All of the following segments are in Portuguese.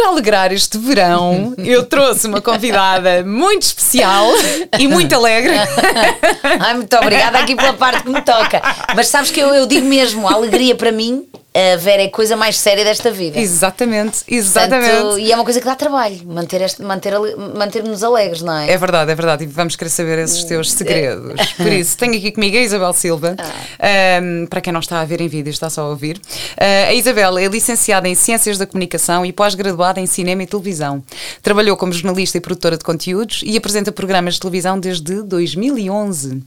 Para alegrar este verão, eu trouxe uma convidada muito especial e muito alegre. Ai, muito obrigada aqui pela parte que me toca. Mas sabes que eu, eu digo mesmo, a alegria para mim a Vera é a coisa mais séria desta vida. Exatamente, exatamente. Portanto, e é uma coisa que dá trabalho, manter este, manter, manter-nos alegres, não é? É verdade, é verdade. E vamos querer saber esses teus segredos. Por isso, tenho aqui comigo a Isabel Silva. Ah. Um, para quem não está a ver em vídeo, está só a ouvir. Uh, a Isabel é licenciada em Ciências da Comunicação e pós-graduada em Cinema e Televisão. Trabalhou como jornalista e produtora de conteúdos e apresenta programas de televisão desde 2011. Uhum.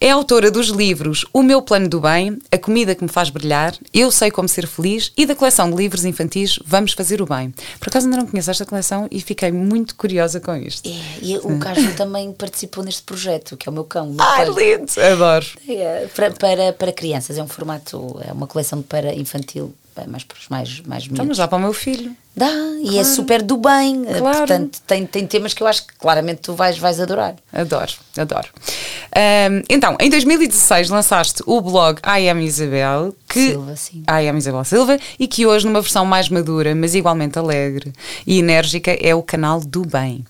É autora dos livros O Meu Plano do Bem, A Comida que Me Faz Brilhar, Eu Sei Como Ser Feliz e da coleção de livros infantis Vamos Fazer o Bem. Por acaso ainda não conheço esta coleção e fiquei muito curiosa com isto. É, e o Carlos também participou neste projeto, que é o meu cão. Ai, lindo! Adoro! É, para, para, para crianças, é um formato, é uma coleção para infantil mais para os mais, mais Então, mas dá para o meu filho. Dá, e é super do bem. Claro. Portanto, tem, tem temas que eu acho que claramente tu vais, vais adorar. Adoro, adoro. Um, então, em 2016 lançaste o blog I Am Isabel, que Silva, sim. I Am Isabel Silva, e que hoje, numa versão mais madura, mas igualmente alegre e enérgica, é o canal do bem.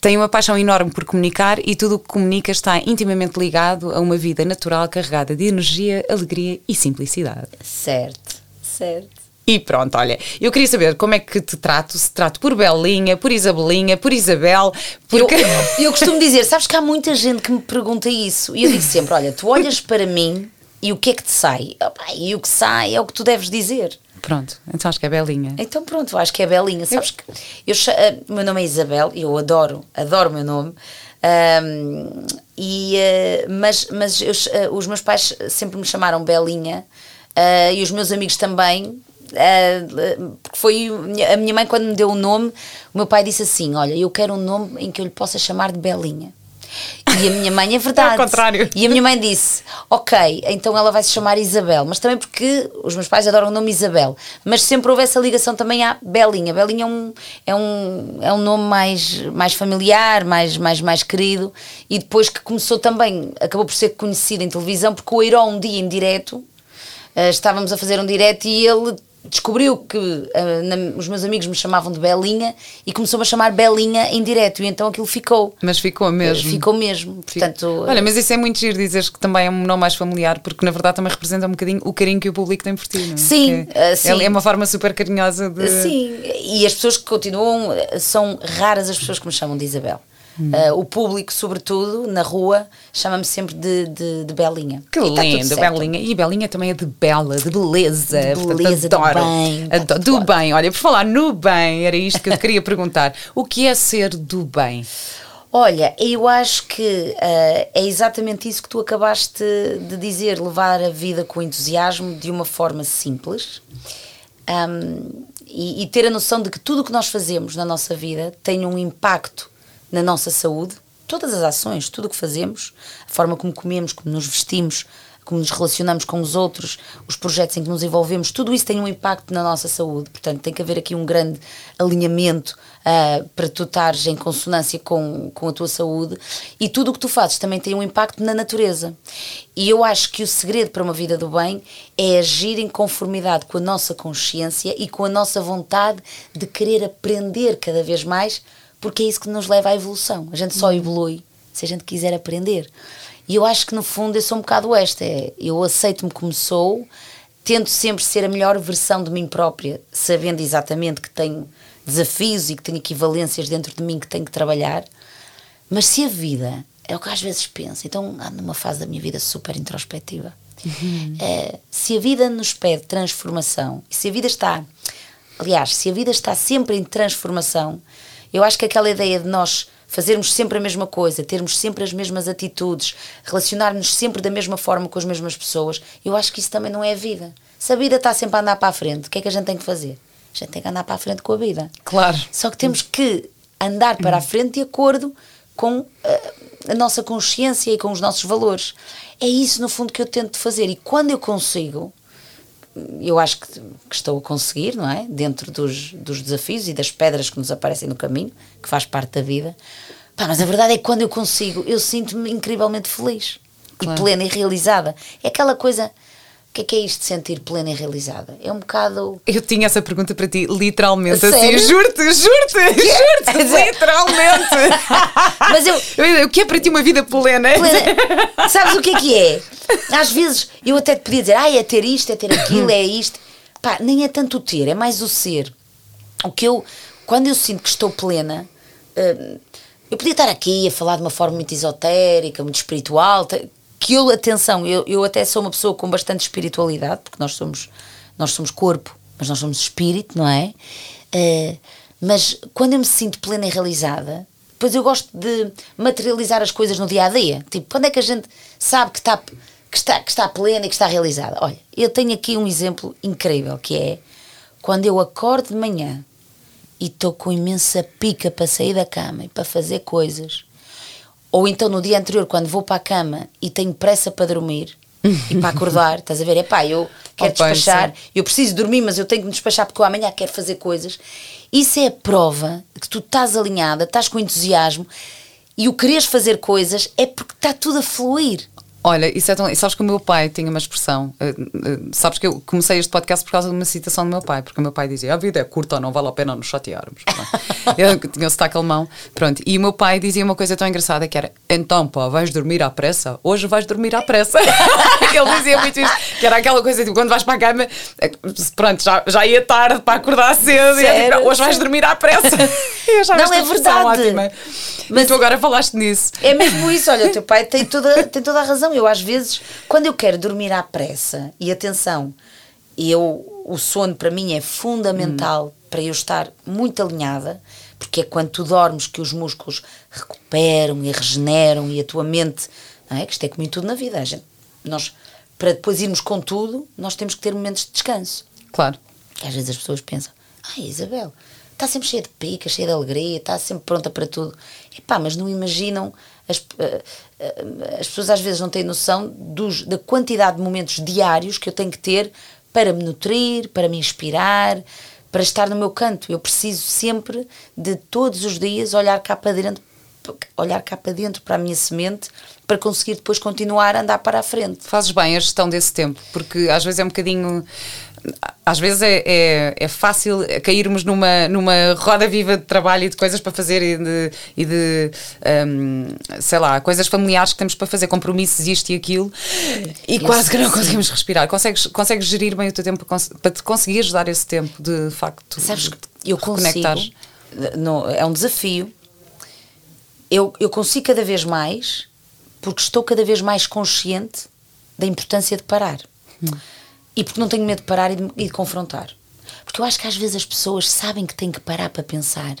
Tem uma paixão enorme por comunicar e tudo o que comunica está intimamente ligado a uma vida natural carregada de energia, alegria e simplicidade. Certo. Certo. E pronto, olha, eu queria saber como é que te trato, se trato por Belinha, por Isabelinha, por Isabel, porque... Eu, eu costumo dizer, sabes que há muita gente que me pergunta isso, e eu digo sempre, olha, tu olhas para mim e o que é que te sai? E o que sai é o que tu deves dizer. Pronto, então acho que é Belinha. Então pronto, acho que é Belinha. Sabes que eu, uh, meu nome é Isabel, eu adoro, adoro o meu nome. Um, e, uh, mas mas eu, uh, os meus pais sempre me chamaram Belinha uh, e os meus amigos também. Uh, porque foi a minha mãe, quando me deu o nome, o meu pai disse assim: Olha, eu quero um nome em que eu lhe possa chamar de Belinha. E a minha mãe é verdade. É ao contrário. E a minha mãe disse: Ok, então ela vai se chamar Isabel. Mas também porque os meus pais adoram o nome Isabel. Mas sempre houve essa ligação também à Belinha. Belinha é um, é um, é um nome mais, mais familiar, mais, mais, mais querido. E depois que começou também, acabou por ser conhecido em televisão, porque o Herói um dia em direto Uh, estávamos a fazer um direto e ele descobriu que uh, na, os meus amigos me chamavam de Belinha e começou-me a chamar Belinha em direto e então aquilo ficou. Mas ficou mesmo. Ficou mesmo. Portanto, Olha, mas isso é muito giro dizeres que também é um nome mais familiar, porque na verdade também representa um bocadinho o carinho que o público tem por ti. Não? É? Sim, uh, sim. É uma forma super carinhosa de. Sim, e as pessoas que continuam, são raras as pessoas que me chamam de Isabel. Uh, o público, sobretudo, na rua, chama-me sempre de, de, de Belinha. Que e tá lindo, Belinha. E Belinha também é de bela, de beleza. De beleza, Portanto, adoro. do bem. Adoro, do bem. Olha, por falar no bem, era isto que eu queria perguntar. O que é ser do bem? Olha, eu acho que uh, é exatamente isso que tu acabaste de dizer, levar a vida com entusiasmo de uma forma simples um, e, e ter a noção de que tudo o que nós fazemos na nossa vida tem um impacto na nossa saúde, todas as ações, tudo o que fazemos, a forma como comemos, como nos vestimos, como nos relacionamos com os outros, os projetos em que nos envolvemos, tudo isso tem um impacto na nossa saúde. Portanto, tem que haver aqui um grande alinhamento uh, para tu estares em consonância com, com a tua saúde. E tudo o que tu fazes também tem um impacto na natureza. E eu acho que o segredo para uma vida do bem é agir em conformidade com a nossa consciência e com a nossa vontade de querer aprender cada vez mais porque é isso que nos leva à evolução. A gente só evolui se a gente quiser aprender. E eu acho que no fundo eu sou um bocado esta: é, eu aceito-me como sou, tento sempre ser a melhor versão de mim própria, sabendo exatamente que tenho desafios e que tenho equivalências dentro de mim que tenho que trabalhar. Mas se a vida, é o que às vezes penso, então ando numa fase da minha vida super introspectiva. Uhum. É, se a vida nos pede transformação, se a vida está, aliás, se a vida está sempre em transformação, eu acho que aquela ideia de nós fazermos sempre a mesma coisa, termos sempre as mesmas atitudes, relacionarmos sempre da mesma forma com as mesmas pessoas, eu acho que isso também não é a vida. Se a vida está sempre a andar para a frente, o que é que a gente tem que fazer? A gente tem que andar para a frente com a vida. Claro. Só que temos que andar para a frente de acordo com uh, a nossa consciência e com os nossos valores. É isso, no fundo, que eu tento fazer. E quando eu consigo, eu acho que, que, estou a conseguir, não é? Dentro dos, dos desafios e das pedras que nos aparecem no caminho, que faz parte da vida. Pá, mas a verdade é que quando eu consigo, eu sinto-me incrivelmente feliz claro. e plena e realizada. É aquela coisa que é que é isto de sentir plena e realizada? É um bocado. Eu tinha essa pergunta para ti, literalmente, assim, Sério? assim, juro-te, juro-te, juro-te, literalmente. Mas eu. O que é para ti uma vida plena? plena? Sabes o que é que é? Às vezes eu até te podia dizer, ah, é ter isto, é ter aquilo, é isto. Pá, nem é tanto o ter, é mais o ser. O que eu, quando eu sinto que estou plena, uh, eu podia estar aqui a falar de uma forma muito esotérica, muito espiritual, que eu, atenção, eu, eu até sou uma pessoa com bastante espiritualidade, porque nós somos, nós somos corpo, mas nós somos espírito, não é? Uh, mas quando eu me sinto plena e realizada, depois eu gosto de materializar as coisas no dia a dia. Tipo, quando é que a gente sabe que está, que está, que está plena e que está realizada? Olha, eu tenho aqui um exemplo incrível que é quando eu acordo de manhã e estou com imensa pica para sair da cama e para fazer coisas ou então no dia anterior, quando vou para a cama e tenho pressa para dormir e para acordar, estás a ver? É pá, eu quero oh, despachar, eu preciso dormir, mas eu tenho que me despachar porque eu amanhã quero fazer coisas. Isso é a prova de que tu estás alinhada, estás com entusiasmo e o quereres fazer coisas é porque está tudo a fluir. Olha, isso é tão. Sabes que o meu pai tinha uma expressão. Uh, uh, sabes que eu comecei este podcast por causa de uma citação do meu pai, porque o meu pai dizia: a vida é curta, não vale a pena nos chatearmos. eu tinha o sotaque alemão. Pronto. E o meu pai dizia uma coisa tão engraçada que era: então, pá, vais dormir à pressa? Hoje vais dormir à pressa. Ele dizia muito isso, que era aquela coisa tipo, quando vais para a cama, eh, pronto, já, já ia tarde para acordar cedo, e tipo, hoje vais dormir à pressa. não, é verdade. Ótima. Mas tu agora falaste nisso. É mesmo isso, olha, o teu pai tem toda, tem toda a razão. Eu, às vezes, quando eu quero dormir à pressa, e atenção, eu, o sono para mim é fundamental hum. para eu estar muito alinhada, porque é quando tu dormes que os músculos recuperam e regeneram e a tua mente, não é? Que isto é como em tudo na vida, gente, nós, para depois irmos com tudo, nós temos que ter momentos de descanso. Claro. Que às vezes as pessoas pensam, ai Isabel, está sempre cheia de pica, cheia de alegria, está sempre pronta para tudo. Epá, mas não imaginam, as, eh, as pessoas às vezes não têm noção dos, da quantidade de momentos diários que eu tenho que ter para me nutrir, para me inspirar, para estar no meu canto. Eu preciso sempre de todos os dias olhar cá para dentro, olhar cá para dentro para a minha semente para conseguir depois continuar a andar para a frente. Fazes bem a gestão desse tempo, porque às vezes é um bocadinho às vezes é, é, é, fácil cairmos numa, numa roda viva de trabalho e de coisas para fazer e de, e de um, sei lá, coisas familiares que temos para fazer, compromissos, isto e aquilo, e Isso, quase que não conseguimos respirar. Consegues, consegues gerir bem o teu tempo para te conseguires dar esse tempo de facto Sabes, eu consigo, no, é um desafio. Eu, eu consigo cada vez mais porque estou cada vez mais consciente da importância de parar. Hum e porque não tenho medo de parar e de, e de confrontar. Porque eu acho que às vezes as pessoas sabem que têm que parar para pensar,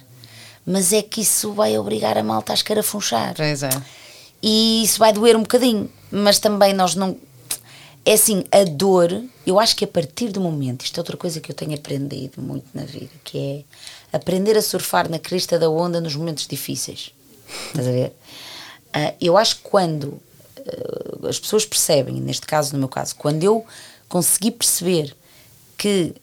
mas é que isso vai obrigar a malta a escarafunchar. Pois é. E isso vai doer um bocadinho, mas também nós não. É assim, a dor, eu acho que a partir do momento, isto é outra coisa que eu tenho aprendido muito na vida, que é aprender a surfar na crista da onda nos momentos difíceis. Estás a ver? Uh, eu acho que quando uh, as pessoas percebem, neste caso, no meu caso, quando eu consegui perceber que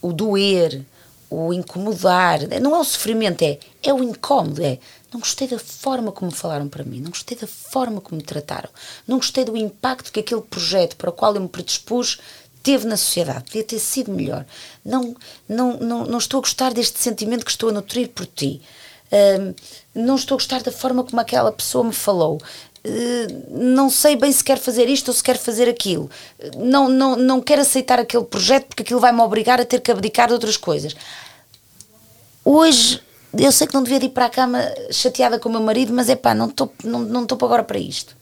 o doer, o incomodar, não é o sofrimento, é, é o incómodo, é não gostei da forma como falaram para mim, não gostei da forma como me trataram, não gostei do impacto que aquele projeto para o qual eu me predispus teve na sociedade, podia ter sido melhor. Não, não, não, não estou a gostar deste sentimento que estou a nutrir por ti. Um, não estou a gostar da forma como aquela pessoa me falou. Não sei bem se quero fazer isto ou se quero fazer aquilo. Não, não, não quero aceitar aquele projeto porque aquilo vai-me obrigar a ter que abdicar de outras coisas. Hoje, eu sei que não devia ir para a cama chateada com o meu marido, mas é pá, não estou não, não agora para isto.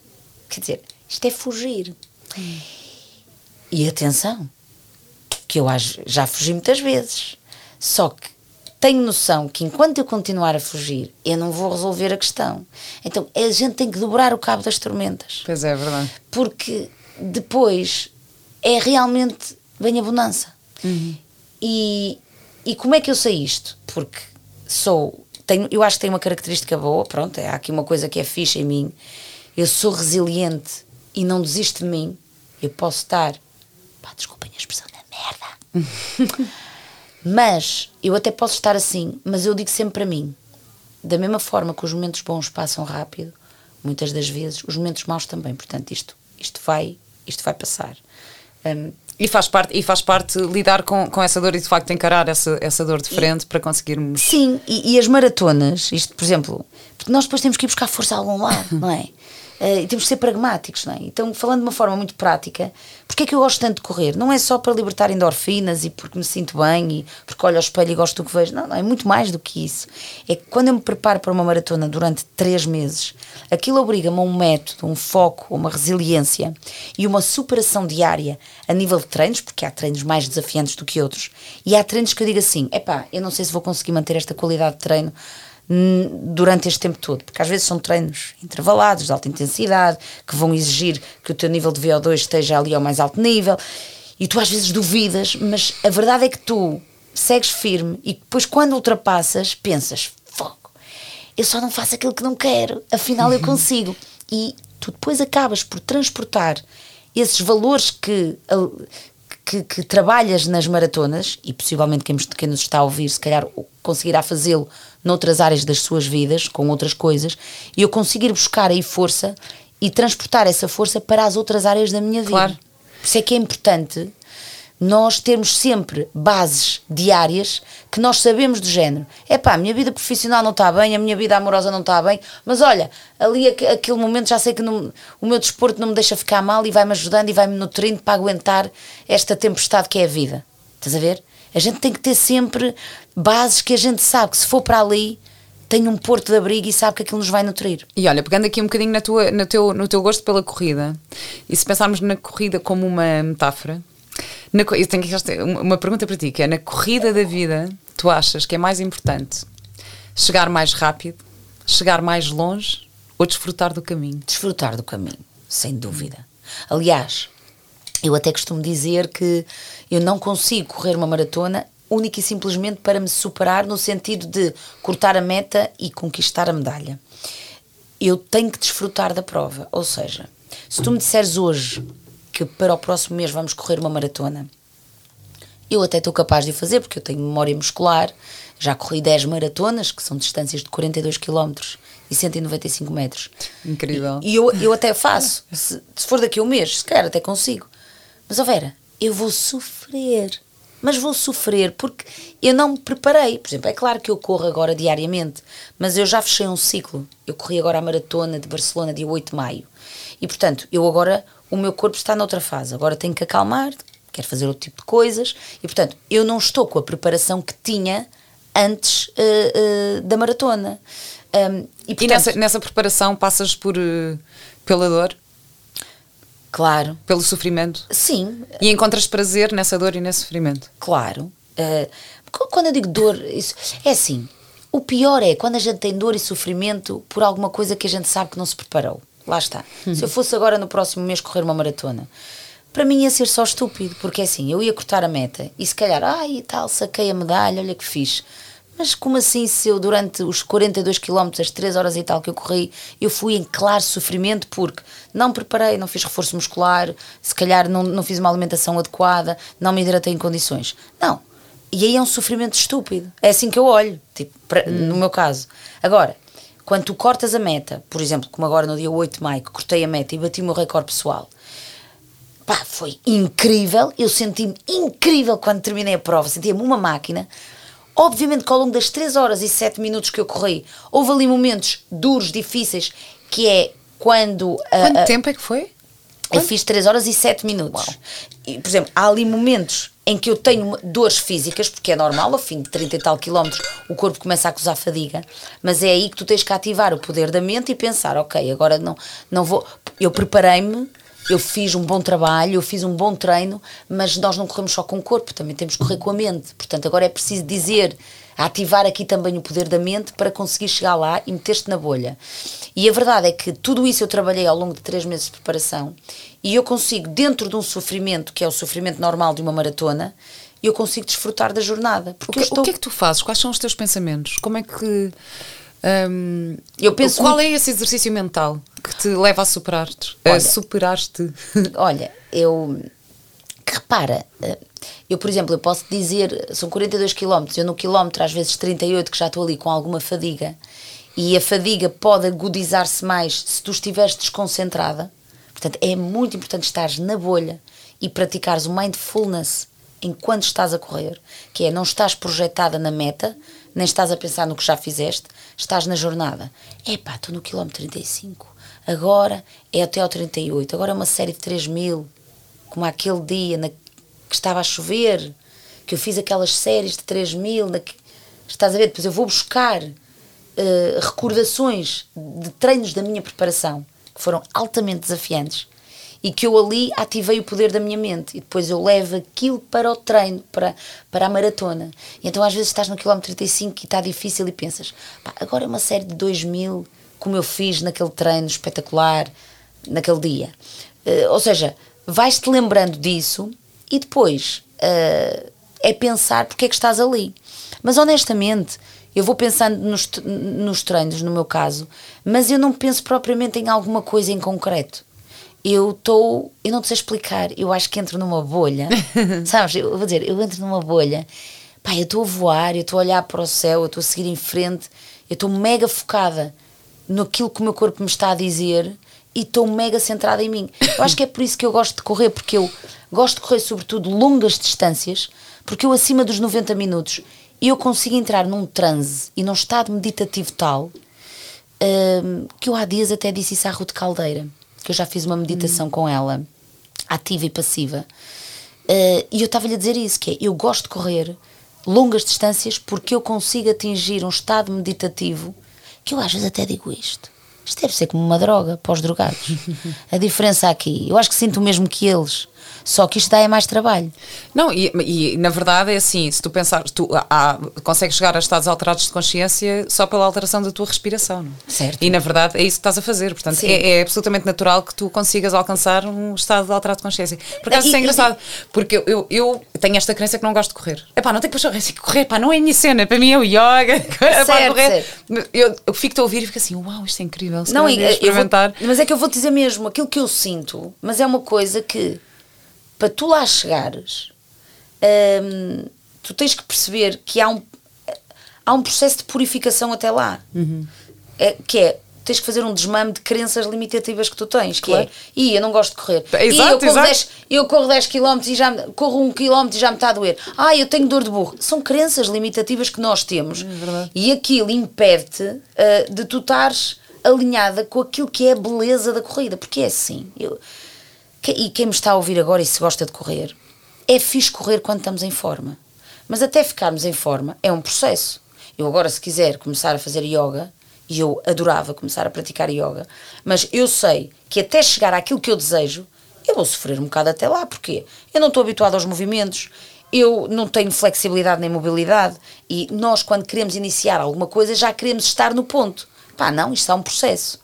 Quer dizer, isto é fugir. E atenção, que eu já fugi muitas vezes. Só que tenho noção que enquanto eu continuar a fugir, eu não vou resolver a questão. Então a gente tem que dobrar o cabo das tormentas. Pois é, é verdade. Porque depois é realmente vem a bonança. Uhum. E, e como é que eu sei isto? Porque sou tenho, eu acho que tem uma característica boa, pronto, é, há aqui uma coisa que é fixa em mim. Eu sou resiliente e não desisto de mim. Eu posso estar, pá, desculpem a expressão da merda. mas eu até posso estar assim, mas eu digo sempre para mim, da mesma forma que os momentos bons passam rápido, muitas das vezes, os momentos maus também. Portanto, isto, isto, vai, isto vai passar. Um, e faz parte, e faz parte lidar com, com essa dor e de facto encarar essa, essa dor de frente e, para conseguirmos. Sim, e, e, as maratonas, isto, por exemplo, porque nós depois temos que ir buscar força a algum lado, não é? Uh, e temos que ser pragmáticos, não é? Então, falando de uma forma muito prática, porque é que eu gosto tanto de correr? Não é só para libertar endorfinas e porque me sinto bem e porque olho ao espelho e gosto do que vejo. Não, não, é muito mais do que isso. É que quando eu me preparo para uma maratona durante três meses, aquilo obriga-me a um método, um foco, uma resiliência e uma superação diária a nível de treinos, porque há treinos mais desafiantes do que outros. E há treinos que eu digo assim: epá, eu não sei se vou conseguir manter esta qualidade de treino durante este tempo todo, porque às vezes são treinos intervalados, de alta intensidade, que vão exigir que o teu nível de VO2 esteja ali ao mais alto nível, e tu às vezes duvidas, mas a verdade é que tu segues firme e depois quando ultrapassas, pensas, fogo, eu só não faço aquilo que não quero, afinal eu consigo. E tu depois acabas por transportar esses valores que, que, que, trabalhas nas maratonas, e possivelmente quem, quem nos está a ouvir, se calhar conseguirá fazê-lo noutras áreas das suas vidas, com outras coisas, e eu conseguir buscar aí força e transportar essa força para as outras áreas da minha vida. Claro. Por isso é que é importante nós termos sempre bases diárias que nós sabemos do género. É pá, a minha vida profissional não está bem, a minha vida amorosa não está bem, mas olha, ali aquele momento já sei que não, o meu desporto não me deixa ficar mal e vai-me ajudando e vai-me nutrindo para aguentar esta tempestade que é a vida. Estás a ver? A gente tem que ter sempre bases que a gente sabe que se for para ali tem um porto de abrigo e sabe que aquilo nos vai nutrir. E olha, pegando aqui um bocadinho na tua, no, teu, no teu gosto pela corrida, e se pensarmos na corrida como uma metáfora, na, eu tenho uma pergunta para ti, que é na corrida da vida, tu achas que é mais importante chegar mais rápido, chegar mais longe ou desfrutar do caminho? Desfrutar do caminho, sem dúvida. Aliás, eu até costumo dizer que eu não consigo correr uma maratona única e simplesmente para me superar no sentido de cortar a meta e conquistar a medalha. Eu tenho que desfrutar da prova, ou seja, se tu me disseres hoje que para o próximo mês vamos correr uma maratona, eu até estou capaz de fazer porque eu tenho memória muscular, já corri 10 maratonas, que são distâncias de 42 km e 195 metros. Incrível. E, e eu, eu até faço, se, se for daqui a um mês, se calhar até consigo. Mas, ó Vera, eu vou sofrer. Mas vou sofrer porque eu não me preparei. Por exemplo, é claro que eu corro agora diariamente, mas eu já fechei um ciclo. Eu corri agora a maratona de Barcelona, dia 8 de maio. E, portanto, eu agora, o meu corpo está noutra fase. Agora tenho que acalmar, quero fazer outro tipo de coisas. E, portanto, eu não estou com a preparação que tinha antes uh, uh, da maratona. Um, e, portanto, e nessa, nessa preparação passas por, uh, pela dor? Claro. Pelo sofrimento? Sim. E encontras prazer nessa dor e nesse sofrimento? Claro. Uh, quando eu digo dor, isso, é assim. O pior é quando a gente tem dor e sofrimento por alguma coisa que a gente sabe que não se preparou. Lá está. Uhum. Se eu fosse agora no próximo mês correr uma maratona, para mim ia ser só estúpido, porque é assim, eu ia cortar a meta e se calhar, ai e tal, saquei a medalha, olha que fiz. Mas como assim se eu durante os 42 km, as 3 horas e tal que eu corri, eu fui em claro sofrimento porque não preparei, não fiz reforço muscular, se calhar não, não fiz uma alimentação adequada, não me hidratei em condições. Não. E aí é um sofrimento estúpido. É assim que eu olho, tipo, pra, hum. no meu caso. Agora, quando tu cortas a meta, por exemplo, como agora no dia 8 de maio, que cortei a meta e bati o meu recorde pessoal, pá, foi incrível. Eu senti-me incrível quando terminei a prova, sentia-me uma máquina Obviamente que ao longo das 3 horas e 7 minutos que eu corri, houve ali momentos duros, difíceis, que é quando. Quanto uh, tempo é que foi? Eu fiz 3 horas e 7 minutos. E, por exemplo, há ali momentos em que eu tenho dores físicas, porque é normal, ao fim de 30 e tal quilómetros, o corpo começa a acusar fadiga, mas é aí que tu tens que ativar o poder da mente e pensar, ok, agora não, não vou. Eu preparei-me eu fiz um bom trabalho, eu fiz um bom treino, mas nós não corremos só com o corpo, também temos que correr com a mente. Portanto, agora é preciso dizer, ativar aqui também o poder da mente para conseguir chegar lá e meter-te na bolha. E a verdade é que tudo isso eu trabalhei ao longo de três meses de preparação e eu consigo, dentro de um sofrimento, que é o sofrimento normal de uma maratona, e eu consigo desfrutar da jornada. Porque o, que, estou... o que é que tu fazes? Quais são os teus pensamentos? Como é que. Um, eu penso qual muito... é esse exercício mental que te leva a superar-te? A superar-te? Olha, eu. Que repara, eh, eu, por exemplo, eu posso dizer, são 42 km, eu no quilómetro às vezes 38, que já estou ali com alguma fadiga, e a fadiga pode agudizar-se mais se tu estiveres desconcentrada. Portanto, é muito importante estares na bolha e praticares o mindfulness enquanto estás a correr, que é não estás projetada na meta, nem estás a pensar no que já fizeste, estás na jornada. Epá, estou no quilómetro 35, agora é até ao 38, agora é uma série de 3 mil, como aquele dia na, que estava a chover, que eu fiz aquelas séries de 3 mil, na, estás a ver? Depois eu vou buscar uh, recordações de treinos da minha preparação, que foram altamente desafiantes, e que eu ali ativei o poder da minha mente e depois eu levo aquilo para o treino, para, para a maratona. E então às vezes estás no quilómetro 35 e está difícil e pensas, agora é uma série de 2 mil, como eu fiz naquele treino espetacular, naquele dia. Uh, ou seja, vais-te lembrando disso e depois uh, é pensar porque é que estás ali. Mas honestamente, eu vou pensando nos, nos treinos, no meu caso, mas eu não penso propriamente em alguma coisa em concreto eu estou, eu não te sei explicar, eu acho que entro numa bolha, sabes? Eu vou dizer, eu entro numa bolha, pá, eu estou a voar, eu estou a olhar para o céu, eu estou a seguir em frente, eu estou mega focada naquilo que o meu corpo me está a dizer e estou mega centrada em mim. Eu acho que é por isso que eu gosto de correr, porque eu gosto de correr sobretudo longas distâncias, porque eu acima dos 90 minutos eu consigo entrar num transe e num estado meditativo tal hum, que eu há dias até disse isso à Ruth Caldeira que eu já fiz uma meditação com ela, ativa e passiva, uh, e eu estava-lhe a dizer isso, que é, eu gosto de correr longas distâncias porque eu consigo atingir um estado meditativo que eu às vezes até digo isto. Isto deve ser como uma droga para os drogados. a diferença aqui, eu acho que sinto o mesmo que eles só que isto dá é mais trabalho. Não, e, e na verdade é assim: se tu pensares, tu há, consegues chegar a estados alterados de consciência só pela alteração da tua respiração. Não? É? Certo. E na verdade é isso que estás a fazer. Portanto, é, é, absolutamente natural que tu consigas alcançar um estado alterado de consciência. Por acaso, isso é engraçado, porque eu, eu, eu, tenho esta crença que não gosto de correr. É pá, não tenho que puxar correr, pá, não é a minha cena. Para mim é o yoga. Certo, para correr. Certo. Eu, eu fico a ouvir e fico assim: uau, isto é incrível. Não, eu, experimentar. Vou, mas é que eu vou te dizer mesmo aquilo que eu sinto, mas é uma coisa que para tu lá chegares, hum, tu tens que perceber que há um, há um processo de purificação até lá. Uhum. É, que é, tens que fazer um desmame de crenças limitativas que tu tens, que é, claro. é, e eu não gosto de correr. Exato, e eu corro, exato. 10, eu corro 10 km e já corro 1 km e já me está a doer. Ah, eu tenho dor de burro. São crenças limitativas que nós temos. É e aquilo impede-te uh, de tu estares alinhada com aquilo que é a beleza da corrida. Porque é assim. Eu, e quem me está a ouvir agora e se gosta de correr, é fixe correr quando estamos em forma. Mas até ficarmos em forma é um processo. Eu agora, se quiser começar a fazer yoga, e eu adorava começar a praticar yoga, mas eu sei que até chegar àquilo que eu desejo, eu vou sofrer um bocado até lá. Porquê? Eu não estou habituado aos movimentos, eu não tenho flexibilidade nem mobilidade, e nós, quando queremos iniciar alguma coisa, já queremos estar no ponto. Pá, não, isto é um processo.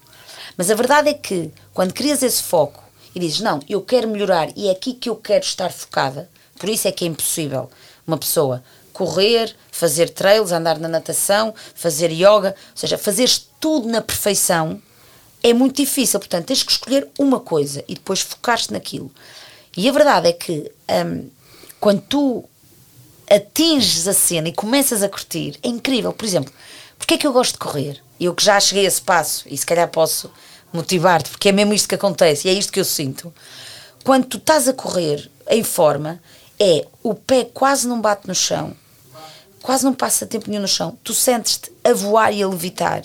Mas a verdade é que, quando crias esse foco, e dizes: Não, eu quero melhorar e é aqui que eu quero estar focada. Por isso é que é impossível uma pessoa correr, fazer trails, andar na natação, fazer yoga, ou seja, fazeres tudo na perfeição é muito difícil. Portanto, tens que escolher uma coisa e depois focar-te naquilo. E a verdade é que hum, quando tu atinges a cena e começas a curtir, é incrível. Por exemplo, porque é que eu gosto de correr? Eu que já cheguei a esse passo e se calhar posso motivar-te, porque é mesmo isto que acontece e é isto que eu sinto. Quando tu estás a correr em forma, é o pé quase não bate no chão, quase não passa tempo nenhum no chão, tu sentes-te a voar e a levitar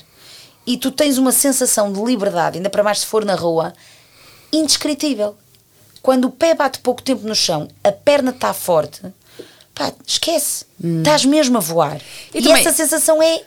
e tu tens uma sensação de liberdade, ainda para mais se for na rua, indescritível. Quando o pé bate pouco tempo no chão, a perna está forte, pá, esquece, hum. estás mesmo a voar. E, e também... essa sensação é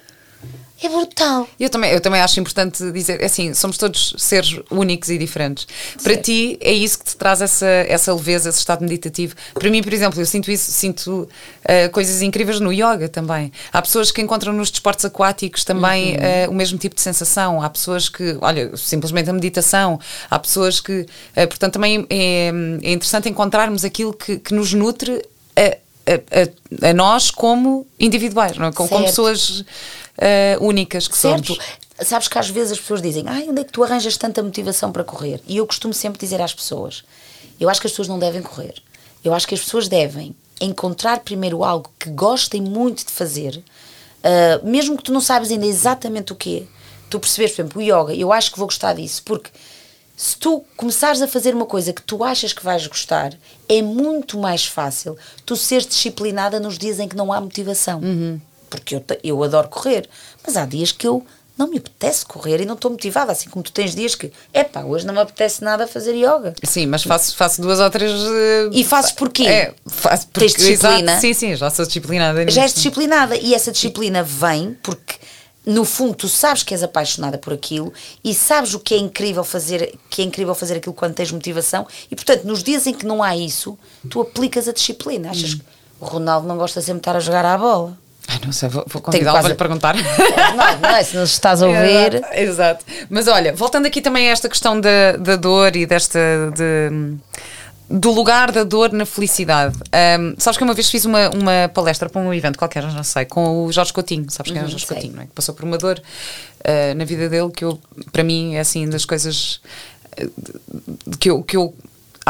é brutal. Eu também, eu também acho importante dizer, assim, somos todos seres únicos e diferentes. Sim. Para ti é isso que te traz essa, essa leveza, esse estado meditativo. Para mim, por exemplo, eu sinto isso, sinto uh, coisas incríveis no yoga também. Há pessoas que encontram nos desportos aquáticos também uhum. uh, o mesmo tipo de sensação. Há pessoas que, olha, simplesmente a meditação. Há pessoas que, uh, portanto, também é, é, interessante encontrarmos aquilo que, que nos nutre a, a, a nós como individuais, não é? como, como pessoas uh, únicas que certo. somos. Sabes que às vezes as pessoas dizem, ai, onde é que tu arranjas tanta motivação para correr? E eu costumo sempre dizer às pessoas, eu acho que as pessoas não devem correr. Eu acho que as pessoas devem encontrar primeiro algo que gostem muito de fazer, uh, mesmo que tu não sabes ainda exatamente o quê. Tu percebes, por exemplo, o yoga, eu acho que vou gostar disso, porque se tu começares a fazer uma coisa que tu achas que vais gostar, é muito mais fácil tu seres disciplinada nos dias em que não há motivação. Uhum. Porque eu, eu adoro correr, mas há dias que eu não me apetece correr e não estou motivada, assim como tu tens dias que, epá, hoje não me apetece nada fazer yoga. Sim, mas faço, faço duas ou três. Uh, e fazes porquê? É, faço porque, tens disciplina. Exato, sim, sim, já sou disciplinada. Já és disciplinada e essa disciplina vem porque no fundo tu sabes que és apaixonada por aquilo e sabes o que é incrível fazer, que é incrível fazer aquilo quando tens motivação e portanto nos dias em que não há isso, tu aplicas a disciplina. Achas hum. que o Ronaldo não gosta sempre de estar a jogar à bola? Ai, não sei, vou, vou convidá-lo para lhe perguntar. Não, não é, se nos estás a ouvir. Exato, exato, Mas olha, voltando aqui também a esta questão da, da dor e desta. De, do lugar da dor na felicidade. Um, sabes que uma vez fiz uma, uma palestra para um evento qualquer, não sei, com o Jorge Coutinho. Sabes quem é o uhum, Jorge sei. Coutinho, não é? Que passou por uma dor uh, na vida dele que eu, para mim, é assim das coisas uh, que eu, que eu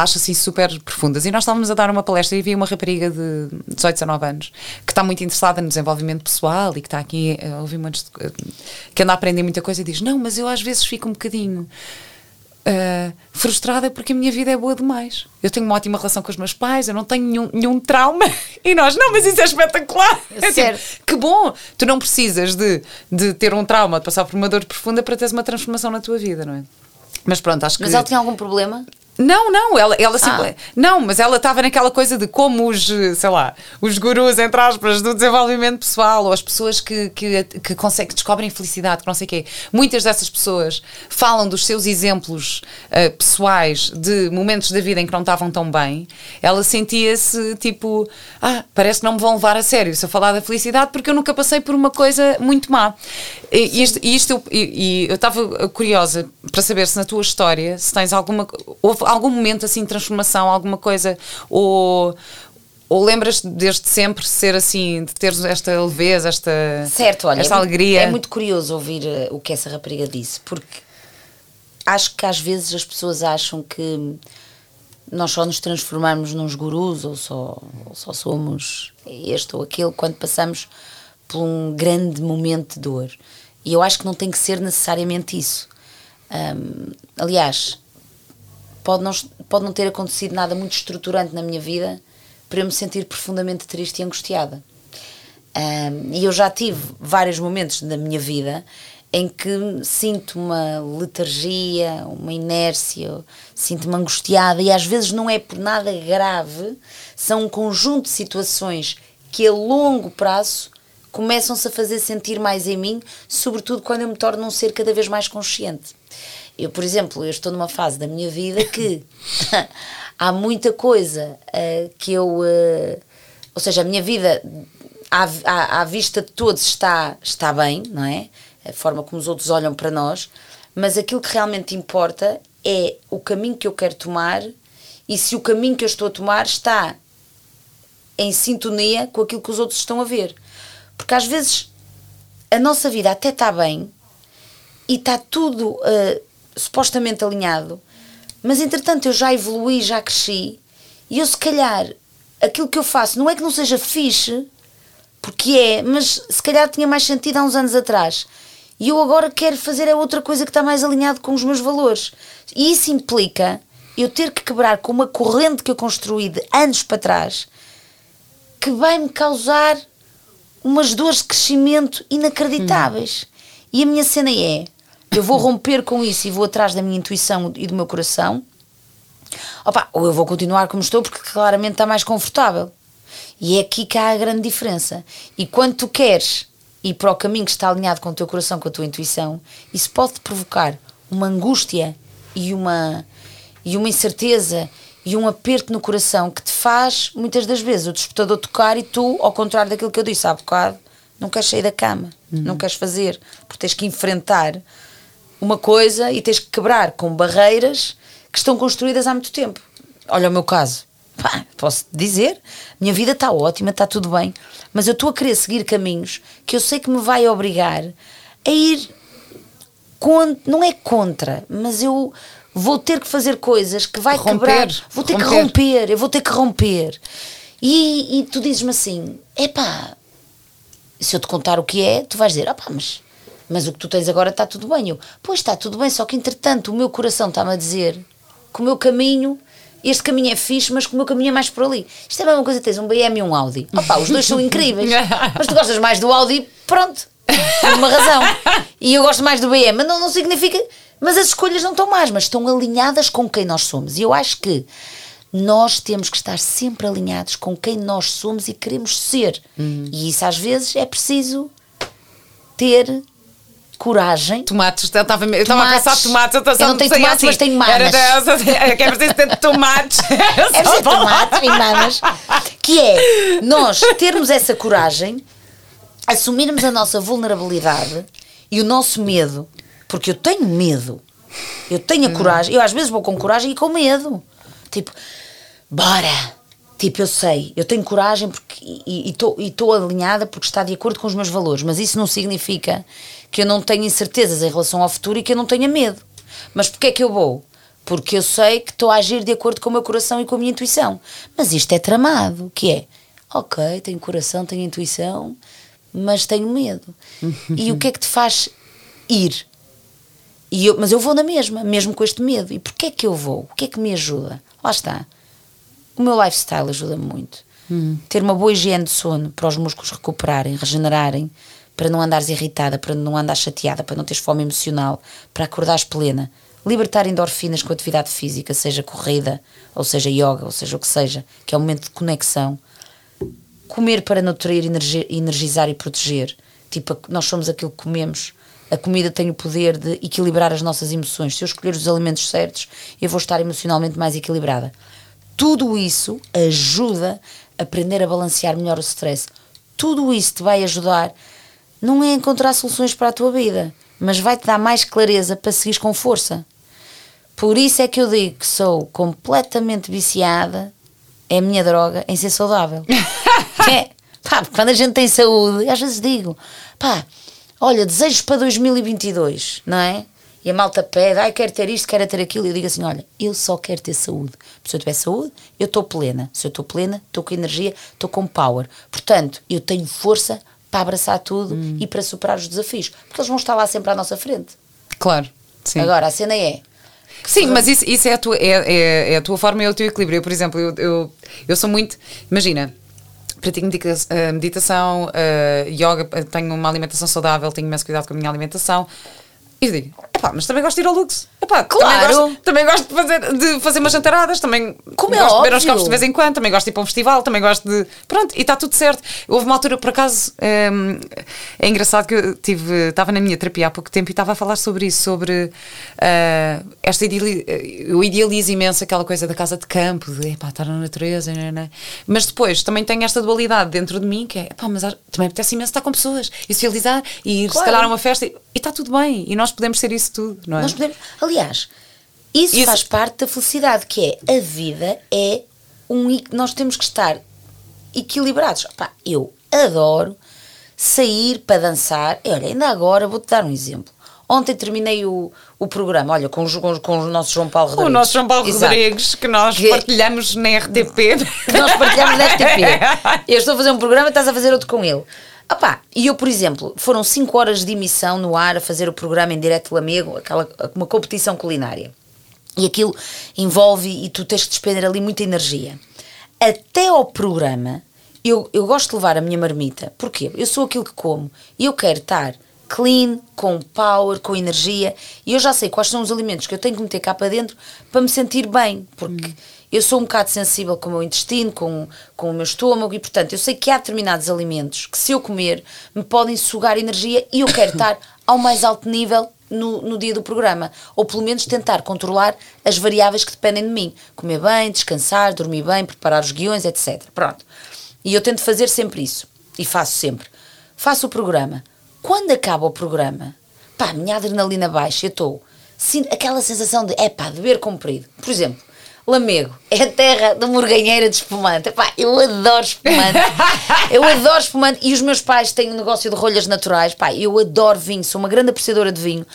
acho assim super profundas. E nós estávamos a dar uma palestra e havia uma rapariga de 18, 19 anos que está muito interessada no desenvolvimento pessoal e que está aqui a ouvir muitos. que anda a aprender muita coisa e diz: Não, mas eu às vezes fico um bocadinho. Uh, frustrada porque a minha vida é boa demais. Eu tenho uma ótima relação com os meus pais, eu não tenho nenhum, nenhum trauma. E nós, não, mas isso é espetacular. É tipo, que bom! Tu não precisas de, de ter um trauma, de passar por uma dor profunda para teres uma transformação na tua vida, não é? Mas pronto, acho que. Mas ela tinha algum problema? Não, não, ela, ela ah. não, mas ela estava naquela coisa de como os, sei lá, os gurus, entre aspas, do desenvolvimento pessoal, ou as pessoas que, que, que, conseguem, descobrem felicidade, que não sei o quê. Muitas dessas pessoas falam dos seus exemplos uh, pessoais de momentos da vida em que não estavam tão bem. Ela sentia-se tipo, ah, parece que não me vão levar a sério se eu falar da felicidade, porque eu nunca passei por uma coisa muito má. E isto, e isto eu estava curiosa para saber se na tua história, se tens alguma. Houve algum momento assim de transformação, alguma coisa, ou, ou lembras-te desde sempre ser assim, de teres esta leveza, esta, certo, olha, esta é alegria? Muito, é muito curioso ouvir uh, o que essa rapariga disse, porque acho que às vezes as pessoas acham que nós só nos transformamos nos gurus ou só, ou só somos este ou aquele quando passamos por um grande momento de dor. E eu acho que não tem que ser necessariamente isso. Um, aliás, pode não, pode não ter acontecido nada muito estruturante na minha vida para eu me sentir profundamente triste e angustiada. Um, e eu já tive vários momentos da minha vida em que sinto uma letargia, uma inércia, sinto-me angustiada e às vezes não é por nada grave, são um conjunto de situações que a longo prazo começam-se a fazer sentir mais em mim, sobretudo quando eu me torno um ser cada vez mais consciente. Eu, por exemplo, eu estou numa fase da minha vida que há muita coisa uh, que eu. Uh, ou seja, a minha vida à, à, à, vista de todos está, está bem, não é? A forma como os outros olham para nós, mas aquilo que realmente importa é o caminho que eu quero tomar e se o caminho que eu estou a tomar está em sintonia com aquilo que os outros estão a ver. Porque às vezes a nossa vida até está bem e está tudo uh, supostamente alinhado, mas entretanto eu já evolui, já cresci e eu se calhar aquilo que eu faço não é que não seja fixe, porque é, mas se calhar tinha mais sentido há uns anos atrás. E eu agora quero fazer a outra coisa que está mais alinhado com os meus valores. E isso implica eu ter que quebrar com uma corrente que eu construí de anos para trás que vai me causar umas dores de crescimento inacreditáveis. Hum. E a minha cena é: eu vou romper com isso e vou atrás da minha intuição e do meu coração, opa, ou eu vou continuar como estou porque claramente está mais confortável. E é aqui que há a grande diferença. E quando tu queres ir para o caminho que está alinhado com o teu coração, com a tua intuição, isso pode provocar uma angústia e uma, e uma incerteza e um aperto no coração que te faz, muitas das vezes, o despertador tocar e tu, ao contrário daquilo que eu disse há bocado, não queres sair da cama, uhum. não queres fazer, porque tens que enfrentar uma coisa e tens que quebrar com barreiras que estão construídas há muito tempo. Olha o meu caso. pá, posso dizer, minha vida está ótima, está tudo bem, mas eu estou a querer seguir caminhos que eu sei que me vai obrigar a ir não é contra, mas eu vou ter que fazer coisas que vai Romper, quebrar, vou ter que romper. romper, eu vou ter que romper. E, e tu dizes-me assim: epá, se eu te contar o que é, tu vais dizer: opá, mas, mas o que tu tens agora está tudo bem. Eu, pois está tudo bem, só que entretanto o meu coração está-me a dizer que o meu caminho. Este caminho é fixe, mas que o meu caminho é mais por ali. Isto é a mesma coisa, tens um BM e um Audi. Opá, os dois são incríveis. Mas tu gostas mais do Audi, pronto. Por uma razão. E eu gosto mais do BM. Mas não, não significa. Mas as escolhas não estão más, mas estão alinhadas com quem nós somos. E eu acho que nós temos que estar sempre alinhados com quem nós somos e queremos ser. E isso às vezes é preciso ter coragem. Tomates, eu estava eu estava a Tomates. pensar tomates, eu, Eu não tenho tomates, mas tenho mamas. Era é que é preciso ter tomates. É preciso tomates e mamas. Que é nós termos essa coragem, assumirmos a nossa vulnerabilidade e o nosso medo. Porque eu tenho medo. Eu tenho a coragem. Eu às vezes vou com coragem e com medo. Tipo, bora! Tipo, eu sei, eu tenho coragem porque, e estou alinhada porque está de acordo com os meus valores, mas isso não significa que eu não tenha incertezas em relação ao futuro e que eu não tenha medo. Mas porquê é que eu vou? Porque eu sei que estou a agir de acordo com o meu coração e com a minha intuição. Mas isto é tramado, que é, ok, tenho coração, tenho intuição, mas tenho medo. e o que é que te faz ir? E eu, mas eu vou na mesma, mesmo com este medo. E porquê é que eu vou? O que é que me ajuda? Lá está. O meu lifestyle ajuda-me muito. Ter uma boa higiene de sono para os músculos recuperarem, regenerarem, para não andares irritada, para não andares chateada, para não teres fome emocional, para acordares plena. Libertar endorfinas com atividade física, seja corrida, ou seja yoga, ou seja o que seja, que é um momento de conexão. Comer para nutrir, energi- energizar e proteger. Tipo, nós somos aquilo que comemos. A comida tem o poder de equilibrar as nossas emoções. Se eu escolher os alimentos certos, eu vou estar emocionalmente mais equilibrada. Tudo isso ajuda a aprender a balancear melhor o stress. Tudo isso te vai ajudar, não é encontrar soluções para a tua vida, mas vai-te dar mais clareza para seguir com força. Por isso é que eu digo que sou completamente viciada, é a minha droga, em ser saudável. é, pá, quando a gente tem saúde, às vezes digo, pá, olha, desejos para 2022, não é? E a malta pede, ai, quero ter isto, quero ter aquilo. E eu digo assim: olha, eu só quero ter saúde. Se eu tiver saúde, eu estou plena. Se eu estou plena, estou com energia, estou com power. Portanto, eu tenho força para abraçar tudo e para superar os desafios. Porque eles vão estar lá sempre à nossa frente. Claro, sim. Agora, a cena é. Sim, mas isso, isso é, a tua, é, é, é a tua forma e é o teu equilíbrio. Eu, por exemplo, eu, eu, eu sou muito. Imagina, pratico eh, meditação, eh, yoga, tenho uma alimentação saudável, tenho imenso cuidado com a minha alimentação. E eu digo, epá, mas também gosto de ir ao luxo. Epá, Claro. Também gosto, também gosto de, fazer, de fazer umas jantaradas, também Como é gosto de beber óbvio. copos de vez em quando, também gosto de ir para um festival, também gosto de. Pronto, e está tudo certo. Houve uma altura, por acaso, hum, é engraçado que eu tive, estava na minha terapia há pouco tempo e estava a falar sobre isso, sobre ah, esta ideali eu idealizo imenso aquela coisa da casa de campo, de epá, estar na natureza, né, né. mas depois também tenho esta dualidade dentro de mim que é, epá, mas também apetece imenso estar com pessoas e socializar e ir se Claro. calhar a uma festa e e está tudo bem e nós podemos ser isso tudo, não é? Nós podemos, aliás, isso, Isso- faz parte da felicidade, que é a vida é um. Nós temos que estar equilibrados. Pá, eu adoro sair para dançar. E olha, ainda agora vou-te dar um exemplo. Ontem terminei o, o programa, olha, com, com, com o nosso João Paulo Rodrigues. O nosso João Paulo Exato. Rodrigues, que nós Que- partilhamos na RTP. que nós partilhamos na RTP. Eu estou a fazer um programa e estás a fazer outro com ele. Opá, e eu, por exemplo, foram 5 horas de emissão no ar a fazer o programa em direto Lamego, aquela, uma competição culinária. E aquilo envolve e tu tens que despender ali muita energia. Até ao programa, eu, eu gosto de levar a minha marmita. Porquê? Eu sou aquilo que como e eu quero estar clean, com power, com energia. E eu já sei quais são os alimentos que eu tenho que meter cá para dentro para me sentir bem. Porque eu sou um bocado sensível com o meu intestino, com, com o meu estômago e, portanto, eu sei que há determinados alimentos que, se eu comer, me podem sugar energia e eu quero estar ao mais alto nível no, no dia do programa. Ou pelo menos tentar controlar as variáveis que dependem de mim. Comer bem, descansar, dormir bem, preparar os guiões, etc. Pronto. E eu tento fazer sempre isso. E faço sempre. Faço o programa. Quando acaba o programa, pá, a minha adrenalina baixa, eu estou. Sinto aquela sensação de, é pá, dever cumprido. Por exemplo, Lamego é a terra da morganheira de espumante. Epá, eu adoro espumante. eu adoro espumante. E os meus pais têm um negócio de rolhas naturais. Pá, eu adoro vinho, sou uma grande apreciadora de vinho.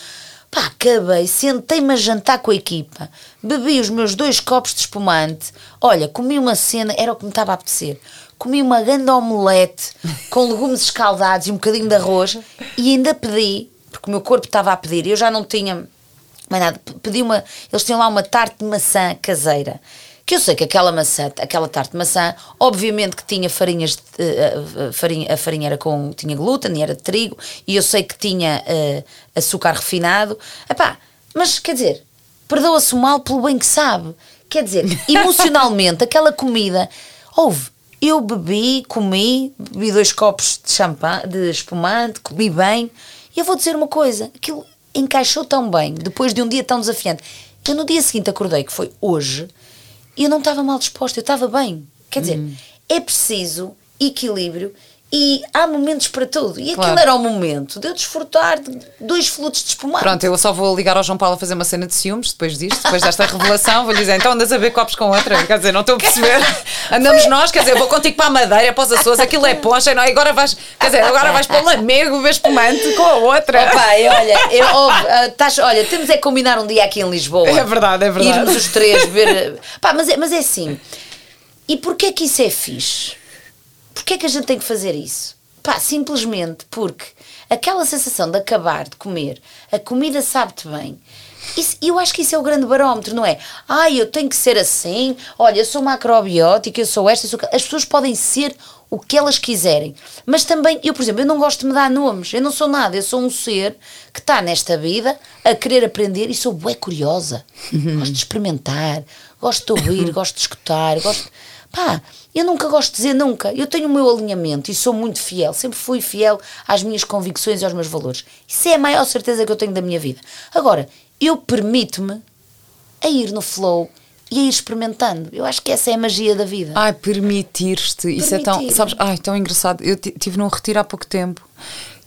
Pá, acabei, sentei-me a jantar com a equipa, bebi os meus dois copos de espumante. Olha, comi uma cena, era o que me estava a apetecer. Comi uma grande omelete com legumes escaldados e um bocadinho de arroz e ainda pedi, porque o meu corpo estava a pedir, eu já não tinha mais nada. Pedi uma. Eles tinham lá uma tarte de maçã caseira. Que eu sei que aquela maçã, aquela tarte de maçã, obviamente que tinha farinhas, de, uh, farinha, a farinha era com, tinha glúten, era de trigo, e eu sei que tinha uh, açúcar refinado. Epá, mas quer dizer, perdoa-se o mal pelo bem que sabe. Quer dizer, emocionalmente, aquela comida, houve. Eu bebi, comi, bebi dois copos de champanhe, de espumante, comi bem. E eu vou dizer uma coisa: aquilo encaixou tão bem, depois de um dia tão desafiante. Eu no dia seguinte acordei, que foi hoje, e eu não estava mal disposta, eu estava bem. Quer dizer, hum. é preciso equilíbrio e há momentos para tudo. E claro. aquele era o momento de eu desfrutar de dois flutos de espumante. Pronto, eu só vou ligar ao João Paulo a fazer uma cena de ciúmes depois disto, depois desta revelação. Vou lhe dizer, então andas a ver copos com outra. Quer dizer, não estou a perceber. Andamos nós, quer dizer, vou contigo para a Madeira, para os Açores, aquilo é poncha, não? É? agora vais, quer dizer, agora vais para o Lamego ver espumante com a outra. Opa, olha, eu, oh, tás, olha, temos é que combinar um dia aqui em Lisboa. É verdade, é verdade. Irmos os três ver. Pá, mas, é, mas é assim. E porquê que isso é fixe? Porquê que a gente tem que fazer isso? Pá, simplesmente porque aquela sensação de acabar de comer, a comida sabe-te bem. Isso, eu acho que isso é o grande barómetro, não é? Ai, ah, eu tenho que ser assim, olha, eu sou macrobiótica, eu sou esta, eu sou... As pessoas podem ser o que elas quiserem. Mas também, eu, por exemplo, eu não gosto de me dar nomes, eu não sou nada, eu sou um ser que está nesta vida a querer aprender e sou bué curiosa. Uhum. Gosto de experimentar, gosto de ouvir, gosto de escutar, gosto. Pá, eu nunca gosto de dizer nunca. Eu tenho o meu alinhamento e sou muito fiel. Sempre fui fiel às minhas convicções e aos meus valores. Isso é a maior certeza que eu tenho da minha vida. Agora, eu permito-me a ir no flow e a ir experimentando. Eu acho que essa é a magia da vida. Ai, permitir-te. Isso é tão. Sabes, ai, tão engraçado. Eu tive num retiro há pouco tempo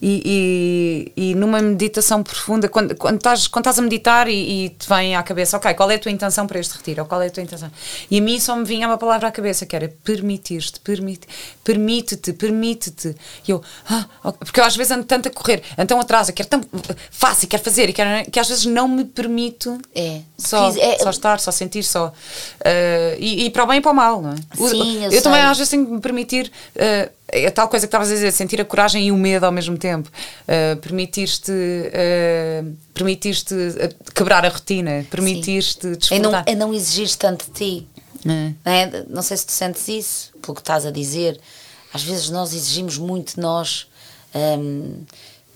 e, e, e, numa meditação profunda, quando, quando, estás, quando estás a meditar e, e, te vem à cabeça, ok, qual é a tua intenção para este retiro? Ou qual é a tua intenção? E a mim só me vinha uma palavra à cabeça que era permitir-te, permite, permite-te, permite-te. E eu, ah, porque eu às vezes ando tanto a correr, então atrasa, quero tão fácil, quero fazer, e quero, que às vezes não me permito é. Só, é, só estar, só sentir, só. Uh, e, e, para o bem e para o mal, não é? Sim, eu, eu também às vezes tenho que me permitir. Uh, é tal coisa que estavas a dizer, sentir a coragem e o medo ao mesmo tempo. Uh, permitir-te uh, permitir-te quebrar a rotina, permitir-te desfrutar. É não, é não exigir tanto de ti. É. Não, é? não sei se tu sentes isso, pelo que estás a dizer. Às vezes nós exigimos muito de nós. Um,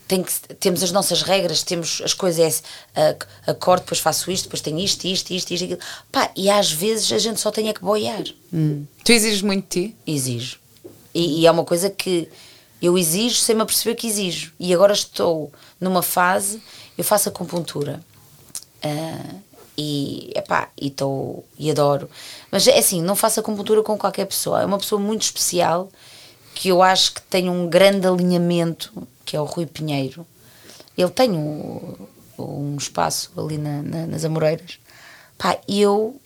tem que, temos as nossas regras, temos as coisas, é, acordo, depois faço isto, depois tenho isto, isto, isto, isto, aquilo. Pá, e às vezes a gente só tem é que boiar. Hum. Tu exiges muito de ti? Exijo. E, e, é uma coisa que eu exijo sem me aperceber que exijo. E agora estou numa fase, eu faço acupuntura. Uh, e, epá, e, tô, e adoro. Mas é assim, não faço acupuntura com qualquer pessoa. É uma pessoa muito especial que eu acho que tem um grande alinhamento, que é o Rui Pinheiro. Ele tem um, um espaço ali na, na, nas Amoreiras. Pá, eu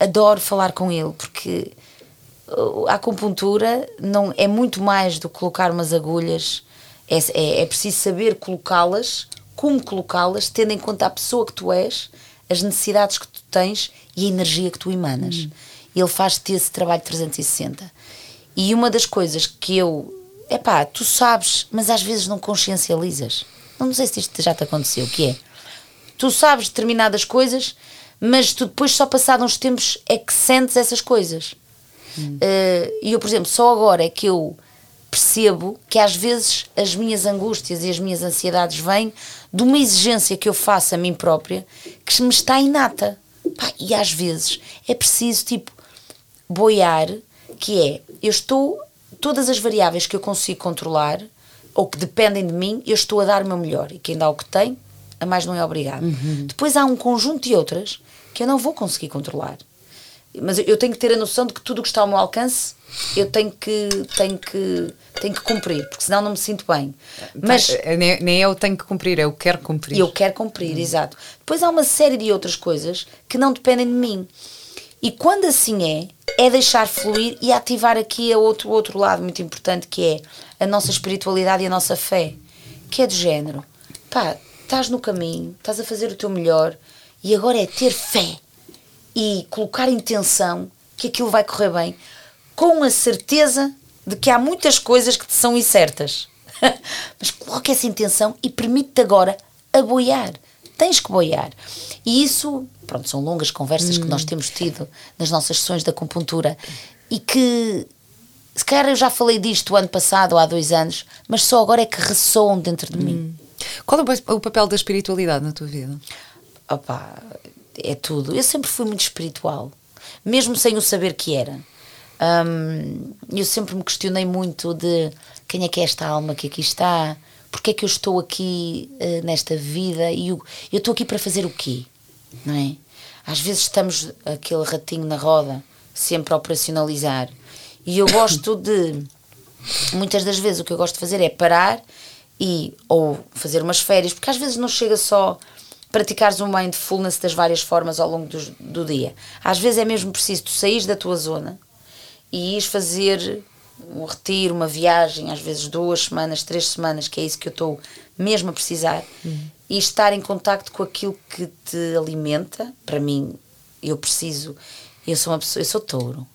adoro falar com ele porque a acupuntura não é muito mais do que colocar umas agulhas, é, é, é preciso saber colocá-las, como colocá-las, tendo em conta a pessoa que tu és, as necessidades que tu tens e a energia que tu emanas. Uhum. Ele faz-te esse trabalho 360. E uma das coisas que eu. é pá, tu sabes, mas às vezes não consciencializas. Não sei se isto já te aconteceu, o que é? Tu sabes determinadas coisas, mas tu depois, só passados uns tempos, é que sentes essas coisas. Uh, e eu, por exemplo, só agora é que eu percebo que às vezes as minhas angústias e as minhas ansiedades vêm de uma exigência que eu faço a mim própria que me está inata. Pá, e às vezes é preciso, tipo, boiar, que é, eu estou, todas as variáveis que eu consigo controlar ou que dependem de mim, eu estou a dar o meu melhor. E quem dá o que tem, a mais não é obrigado. Uhum. Depois há um conjunto de outras que eu não vou conseguir controlar. Mas eu tenho que ter a noção de que tudo o que está ao meu alcance eu tenho que, tenho que, tenho que cumprir, porque senão não me sinto bem. Mas, é, nem, nem eu tenho que cumprir, eu quero cumprir. Eu quero cumprir, hum. exato. Depois há uma série de outras coisas que não dependem de mim. E quando assim é, é deixar fluir e ativar aqui a outro, outro lado muito importante que é a nossa espiritualidade e a nossa fé, que é de género. Pá, estás no caminho, estás a fazer o teu melhor e agora é ter fé e colocar intenção que aquilo vai correr bem, com a certeza de que há muitas coisas que te são incertas. Mas coloca essa intenção e permite-te agora a boiar. Tens que boiar. E isso, pronto, são longas conversas hum. que nós hum. temos tido nas nossas sessões da acupuntura e que se calhar eu já falei disto o ano passado ou há dois anos, mas só agora é que ressoam dentro de hum. mim. Qual é o papel da espiritualidade na tua vida? Opa, é tudo. Eu sempre fui muito espiritual, mesmo sem o saber que era. Um, eu sempre me questionei muito de quem é que é esta alma que aqui está, porque é que eu estou aqui uh, nesta vida e eu, eu estou aqui para fazer o quê, não é? Às vezes estamos aquele ratinho na roda, sempre a operacionalizar. E eu gosto de, muitas das vezes, o que eu gosto de fazer é parar e ou fazer umas férias, porque às vezes não chega só praticares um mindfulness das várias formas ao longo do, do dia. Às vezes é mesmo preciso tu saís da tua zona e ires fazer um retiro, uma viagem, às vezes duas semanas, três semanas, que é isso que eu estou mesmo a precisar, uhum. e estar em contacto com aquilo que te alimenta. Para mim, eu preciso, eu sou uma pessoa, eu sou touro.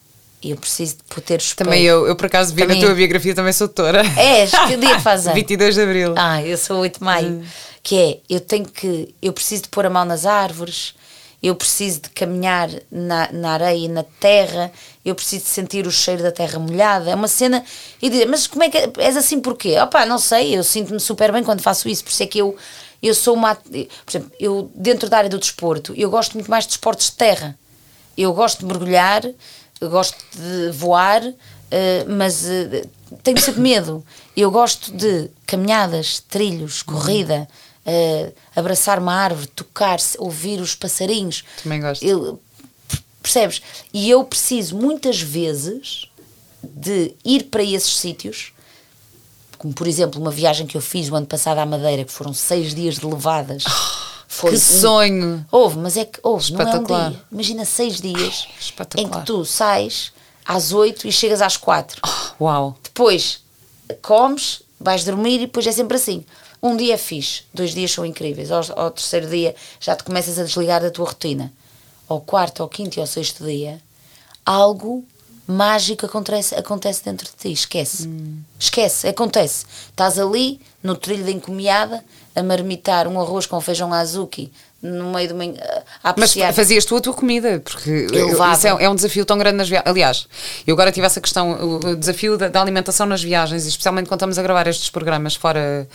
Eu preciso de ter espelho. Também eu, eu por acaso vi também na tua biografia, também sou toura. És, que dia faz anos? 22 de Abril. Ah, eu sou 8 de Maio. Uhum. Que é, eu tenho que, eu preciso de pôr a mão nas árvores, eu preciso de caminhar na, na areia e na terra, eu preciso de sentir o cheiro da terra molhada. É uma cena. E dizer, mas como é que és assim porquê? Opá, não sei, eu sinto-me super bem quando faço isso, por isso é que eu, eu sou uma. Por exemplo, eu dentro da área do desporto, eu gosto muito mais de esportes de terra. Eu gosto de mergulhar, gosto de voar, uh, mas uh, tenho sempre medo. Eu gosto de caminhadas, trilhos, corrida uh, abraçar uma árvore, tocar, ouvir os passarinhos. Também gosto. Eu, percebes? E eu preciso muitas vezes de ir para esses sítios, como por exemplo uma viagem que eu fiz o ano passado à Madeira, que foram seis dias de levadas. Foi que um... sonho! Houve, mas é que houve, não é um dia. Imagina seis dias em que tu sais às oito e chegas às quatro. Oh, uau! Depois comes, vais dormir e depois é sempre assim. Um dia é fixe, dois dias são incríveis, ao, ao terceiro dia já te começas a desligar da tua rotina. Ao quarto, ao quinto e ao sexto dia, algo mágico acontece, acontece dentro de ti. Esquece. Hum. Esquece, acontece. Estás ali, no trilho da encomiada, a marmitar um arroz com feijão azuki no meio de uma. A Mas fazias tu a tua comida, porque eu isso é, é, um desafio tão grande nas viagens. Aliás, eu agora tive essa questão, o desafio da, da, alimentação nas viagens, especialmente quando estamos a gravar estes programas fora,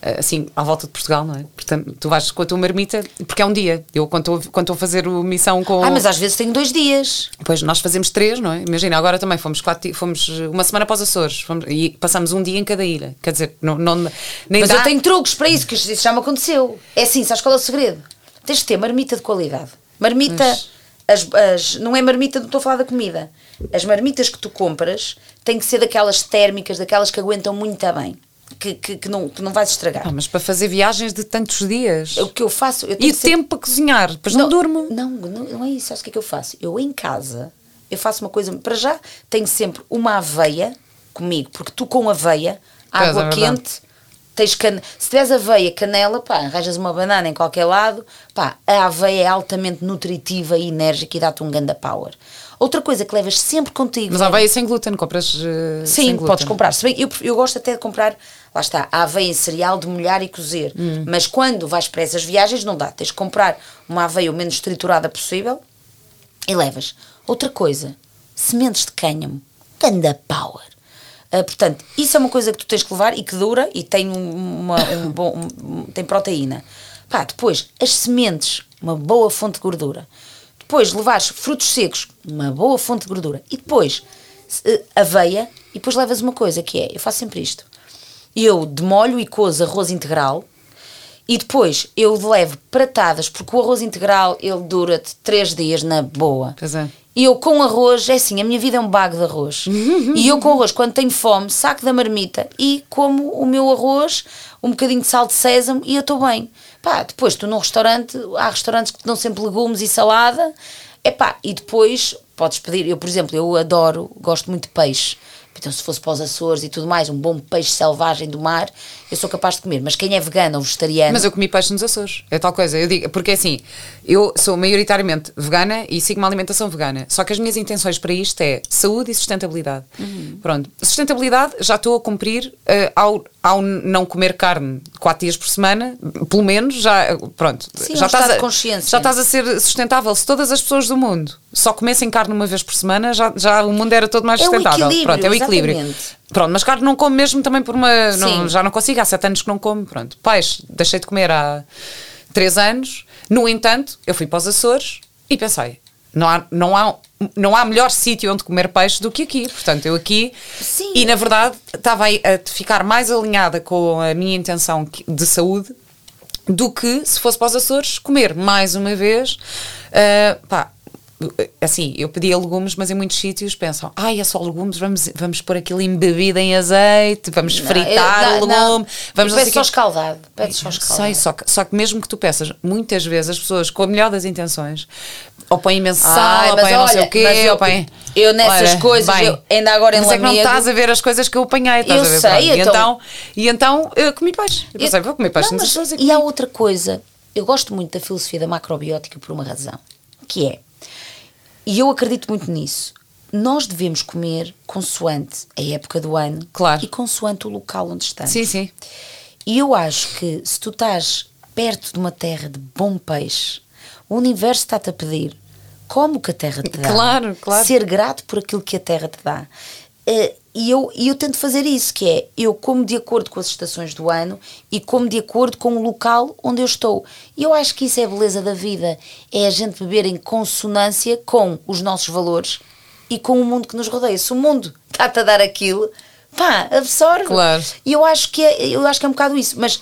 eh, assim, à volta de Portugal, não é? Portanto, tu vais com a tua marmita, porque é um dia. Eu, quando estou, quando estou a fazer o missão com. Ah, mas às vezes tenho dois dias. Pois, nós fazemos três, não é? Imagina, agora também fomos, quatro, fomos uma semana após Açores fomos, e passamos um dia em cada ilha. Quer dizer, não. não nem mas dá... eu tenho truques para isso, que isso já me aconteceu. É assim, sabes qual é o segredo? Tens de ter marmita de qualidade. Marmita, as, as, não é marmita, não estou a falar da comida. As marmitas que tu compras têm que ser daquelas térmicas, daquelas que aguentam muito bem. Que, que, que, não, que não vais estragar. Ah, mas para fazer viagens de tantos dias. O que eu faço. Eu e o tempo para cozinhar, depois não, não durmo. Não, não, não é isso. Sabes o que é que eu faço? Eu em casa, eu faço uma coisa. Para já, tenho sempre uma aveia comigo, porque tu com aveia, água é quente tens can... se tiveres aveia, canela, pá, arranjas uma banana em qualquer lado, pá, a aveia é altamente nutritiva e enérgica e dá-te um ganda power. Outra coisa que levas sempre contigo. Mas a aveia é sem glúten, compras uh, Sim, podes comprar. Se bem, eu, eu gosto até de comprar, lá está, a aveia em cereal de molhar e cozer. Hum. Mas quando vais para essas viagens, não dá. Tens de comprar uma aveia o menos triturada possível e levas. Outra coisa, sementes de cânhamo. Ganda power. Uh, portanto, isso é uma coisa que tu tens que levar e que dura e tem, uma, um bom, um, tem proteína. Pá, depois, as sementes, uma boa fonte de gordura. Depois, levares frutos secos, uma boa fonte de gordura. E depois, uh, aveia. E depois levas uma coisa que é, eu faço sempre isto. Eu demolho e cozo arroz integral e depois eu levo pratadas, porque o arroz integral ele dura-te 3 dias na boa. Pois é. E eu com arroz, é assim, a minha vida é um bago de arroz. e eu com arroz, quando tenho fome, saco da marmita e como o meu arroz, um bocadinho de sal de sésamo e eu estou bem. Pá, depois tu num restaurante, há restaurantes que te dão sempre legumes e salada Epá, e depois podes pedir, eu por exemplo, eu adoro, gosto muito de peixe. Então, se fosse para os Açores e tudo mais, um bom peixe selvagem do mar, eu sou capaz de comer. Mas quem é vegano ou vegetariano. Mas eu comi peixe nos Açores, é tal coisa. Eu digo, porque assim, eu sou maioritariamente vegana e sigo uma alimentação vegana. Só que as minhas intenções para isto é saúde e sustentabilidade. Uhum. Pronto. Sustentabilidade já estou a cumprir uh, ao, ao não comer carne quatro dias por semana, pelo menos, já. Pronto. Sim, já, um estás a, consciência. já estás a ser sustentável. Se todas as pessoas do mundo só comessem carne uma vez por semana, já, já o mundo era todo mais sustentável. É o Pronto, é o equilíbrio. Exatamente. Pronto, mas carne não como mesmo também por uma. Não, já não consigo, há sete anos que não como. Pronto. Peixe, deixei de comer há três anos. No entanto, eu fui para os Açores e pensei. Não há, não há, não há melhor sítio onde comer peixe do que aqui. Portanto, eu aqui. Sim. E na verdade estava a ficar mais alinhada com a minha intenção de saúde do que se fosse para os Açores comer mais uma vez. Uh, pá, assim, eu pedia legumes, mas em muitos sítios pensam, ai, é só legumes, vamos, vamos pôr aquilo embebido em azeite, vamos não, fritar eu, não, o legume, não. vamos Pede só escaldado, pede só escaldado. Sei, só que, só que mesmo que tu peças, muitas vezes as pessoas, com a melhor das intenções, ou põem imenso sal, ou põem não sei o quê, eu, ou põem... Eu nessas olha, coisas, bem, eu, ainda agora em Mas é que não estás a ver as coisas que eu apanhei, estás eu a ver? Sei, e então, e então eu comi peixe. Eu pensei, vou comer peixe. Não, mas, e há outra coisa, eu gosto muito da filosofia da macrobiótica por uma razão, que é e eu acredito muito nisso. Nós devemos comer consoante a época do ano claro. e consoante o local onde estamos. Sim, sim. E eu acho que se tu estás perto de uma terra de bom peixe, o universo está-te a pedir como que a terra te dá. Claro, claro. Ser grato por aquilo que a terra te dá. Uh, e eu, e eu tento fazer isso, que é eu como de acordo com as estações do ano e como de acordo com o local onde eu estou. E eu acho que isso é a beleza da vida, é a gente beber em consonância com os nossos valores e com o mundo que nos rodeia. Se o mundo está-te a dar aquilo, pá, absorve. Claro. E eu acho que é, eu acho que é um bocado isso, mas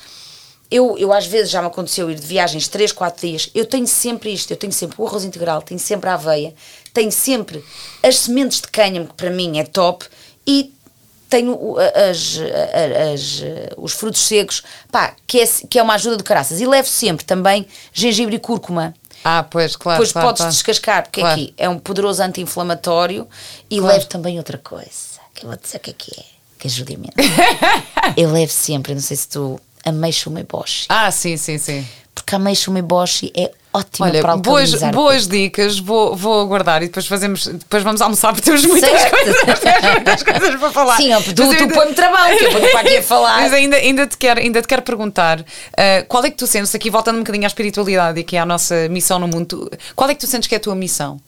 eu, eu às vezes já me aconteceu ir de viagens 3, 4 dias, eu tenho sempre isto, eu tenho sempre o arroz integral, tenho sempre a aveia, tenho sempre as sementes de cânhamo, que para mim é top, e tenho as, as, os frutos secos, pá, que é, que é uma ajuda do caraças. E levo sempre também gengibre e cúrcuma. Ah, pois, claro. Depois claro, podes claro. descascar, porque claro. aqui é um poderoso anti-inflamatório. E levo também outra coisa, que eu vou dizer o que é que é, que ajuda imenso. eu levo sempre, não sei se tu, ameixa umeboshi. Ah, sim, sim, sim. Porque a ameixa umeboshi é ótima Olha, para boas, boas dicas, vou, vou aguardar e depois fazemos, depois vamos almoçar porque temos muitas coisas, temos muitas coisas para falar. Sim, tu, tu ainda... põe-me trabalho, que eu vou para aqui a falar. Mas ainda, ainda, te quero, ainda te quero perguntar, uh, qual é que tu sentes, aqui voltando um bocadinho à espiritualidade e aqui à nossa missão no mundo, qual é que tu sentes que é a tua missão?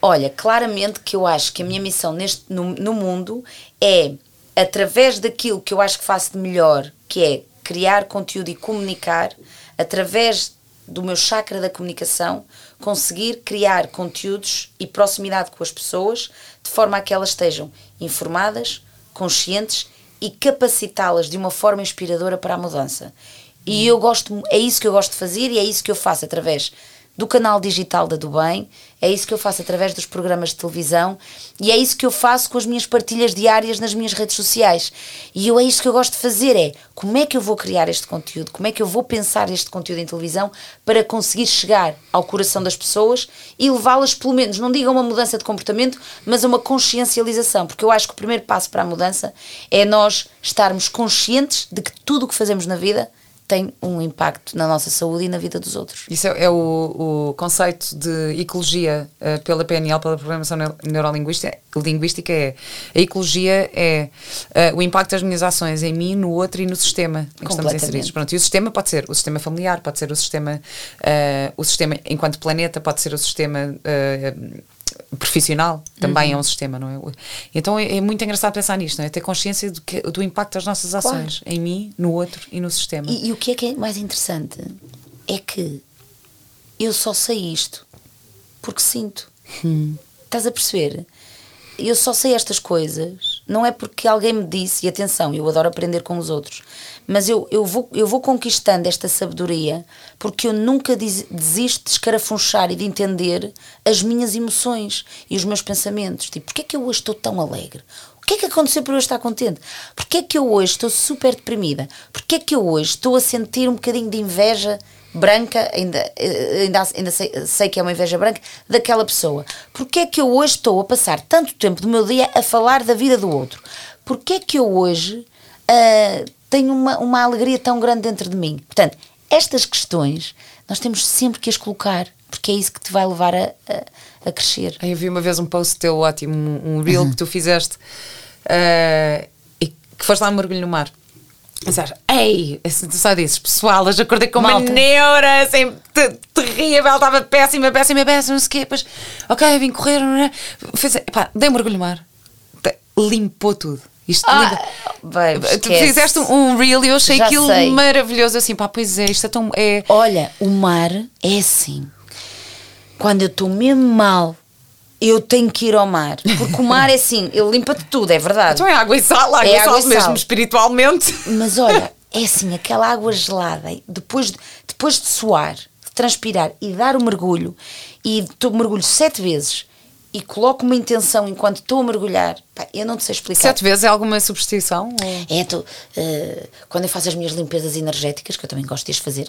Olha, claramente que eu acho que a minha missão neste, no, no mundo é, através daquilo que eu acho que faço de melhor, que é criar conteúdo e comunicar, através do meu chakra da comunicação, conseguir criar conteúdos e proximidade com as pessoas de forma a que elas estejam informadas, conscientes e capacitá-las de uma forma inspiradora para a mudança. E eu gosto, é isso que eu gosto de fazer e é isso que eu faço através do canal digital da Do Bem, é isso que eu faço através dos programas de televisão e é isso que eu faço com as minhas partilhas diárias nas minhas redes sociais. E eu é isso que eu gosto de fazer, é como é que eu vou criar este conteúdo, como é que eu vou pensar este conteúdo em televisão para conseguir chegar ao coração das pessoas e levá-las, pelo menos, não diga uma mudança de comportamento, mas a uma consciencialização, porque eu acho que o primeiro passo para a mudança é nós estarmos conscientes de que tudo o que fazemos na vida tem um impacto na nossa saúde e na vida dos outros. Isso é, é o, o, conceito de ecologia uh, pela PNL, pela Programação Neurolinguística, linguística é a ecologia é uh, o impacto das minhas ações em mim, no outro e no sistema em que estamos inseridos. Pronto, e o sistema pode ser o sistema familiar, pode ser o sistema, uh, o sistema enquanto planeta, pode ser o sistema profissional também uhum. é um sistema, não é? Então é, é, muito engraçado pensar nisto, não é? Ter consciência do, que, do impacto das nossas ações claro. em mim, no outro e no sistema. E, e, o que é que é mais interessante é que eu só sei isto porque sinto. Hum. Estás a perceber? Eu só sei estas coisas, não é porque alguém me disse, e atenção, eu adoro aprender com os outros, mas eu, eu, vou, eu vou conquistando esta sabedoria porque eu nunca desisto de escarafunchar e de entender as minhas emoções e os meus pensamentos. Tipo, porquê é que eu hoje estou tão alegre? O que é que aconteceu para eu estar contente? Porquê é que eu hoje estou super deprimida? Porquê é que eu hoje estou a sentir um bocadinho de inveja branca, ainda, eh, ainda, ainda sei, sei que é uma inveja branca, daquela pessoa. Porquê é que eu hoje estou a passar tanto tempo do meu dia a falar da vida do outro? Porquê é que eu hoje uh, tenho uma, uma alegria tão grande dentro de mim? Portanto, estas questões nós temos sempre que as colocar, porque é isso que te vai levar a, a, a crescer. Eu vi uma vez um post teu ótimo, um reel uhum. que tu fizeste uh, e que foste lá um mergulho no mar. Pensaste, ei, tu só dizes, pessoal, hoje acordei com Malta. uma neura, assim, terrível, estava péssima, péssima, péssima, não sei o quê. Depois, ok, vim correr, não é? Fiz, pá, dei um mergulho no mar. Limpou tudo. Isto ah, babe, tu fizeste um reel e eu achei Já aquilo sei. maravilhoso. Assim, pá, pois é, isto é tão. É... Olha, o mar é assim. Quando eu estou mesmo mal, eu tenho que ir ao mar. Porque o mar é assim, ele limpa-te tudo, é verdade. Então é água e sal, água, é e água sal, mesmo espiritualmente. Mas olha, é assim, aquela água gelada, depois de, depois de suar, de transpirar e dar o mergulho, e mergulho sete vezes e coloco uma intenção enquanto estou a mergulhar, pá, eu não te sei explicar. Sete vezes é alguma superstição? É, tu, uh, quando eu faço as minhas limpezas energéticas, que eu também gosto de as fazer,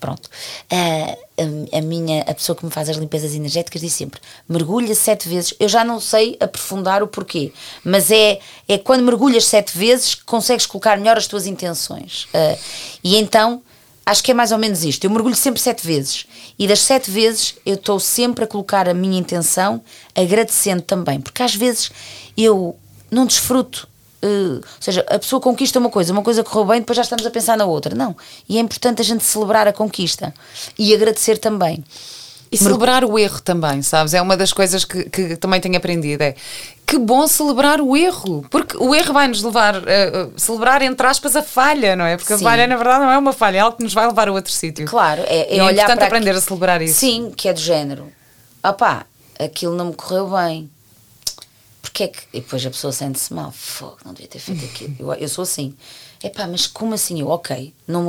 pronto, uh, a, a, minha, a pessoa que me faz as limpezas energéticas diz sempre, mergulha sete vezes, eu já não sei aprofundar o porquê, mas é, é quando mergulhas sete vezes que consegues colocar melhor as tuas intenções. Uh, e então acho que é mais ou menos isto. Eu mergulho sempre sete vezes e das sete vezes eu estou sempre a colocar a minha intenção, agradecendo também, porque às vezes eu não desfruto. Uh, ou seja, a pessoa conquista uma coisa, uma coisa correu bem, depois já estamos a pensar na outra. Não. E é importante a gente celebrar a conquista e agradecer também. E celebrar o erro também, sabes? É uma das coisas que, que também tenho aprendido. É que bom celebrar o erro, porque o erro vai nos levar a uh, celebrar, entre aspas, a falha, não é? Porque Sim. a falha, na verdade, não é uma falha, é algo que nos vai levar a outro sítio. Claro, é, é, é olhar importante aprender que... a celebrar isso. Sim, que é do género. Opá, aquilo não me correu bem. Porque é que. E depois a pessoa sente-se mal. Fogo, não devia ter feito aquilo. Eu, eu sou assim. Epá, mas como assim? Eu, ok, não,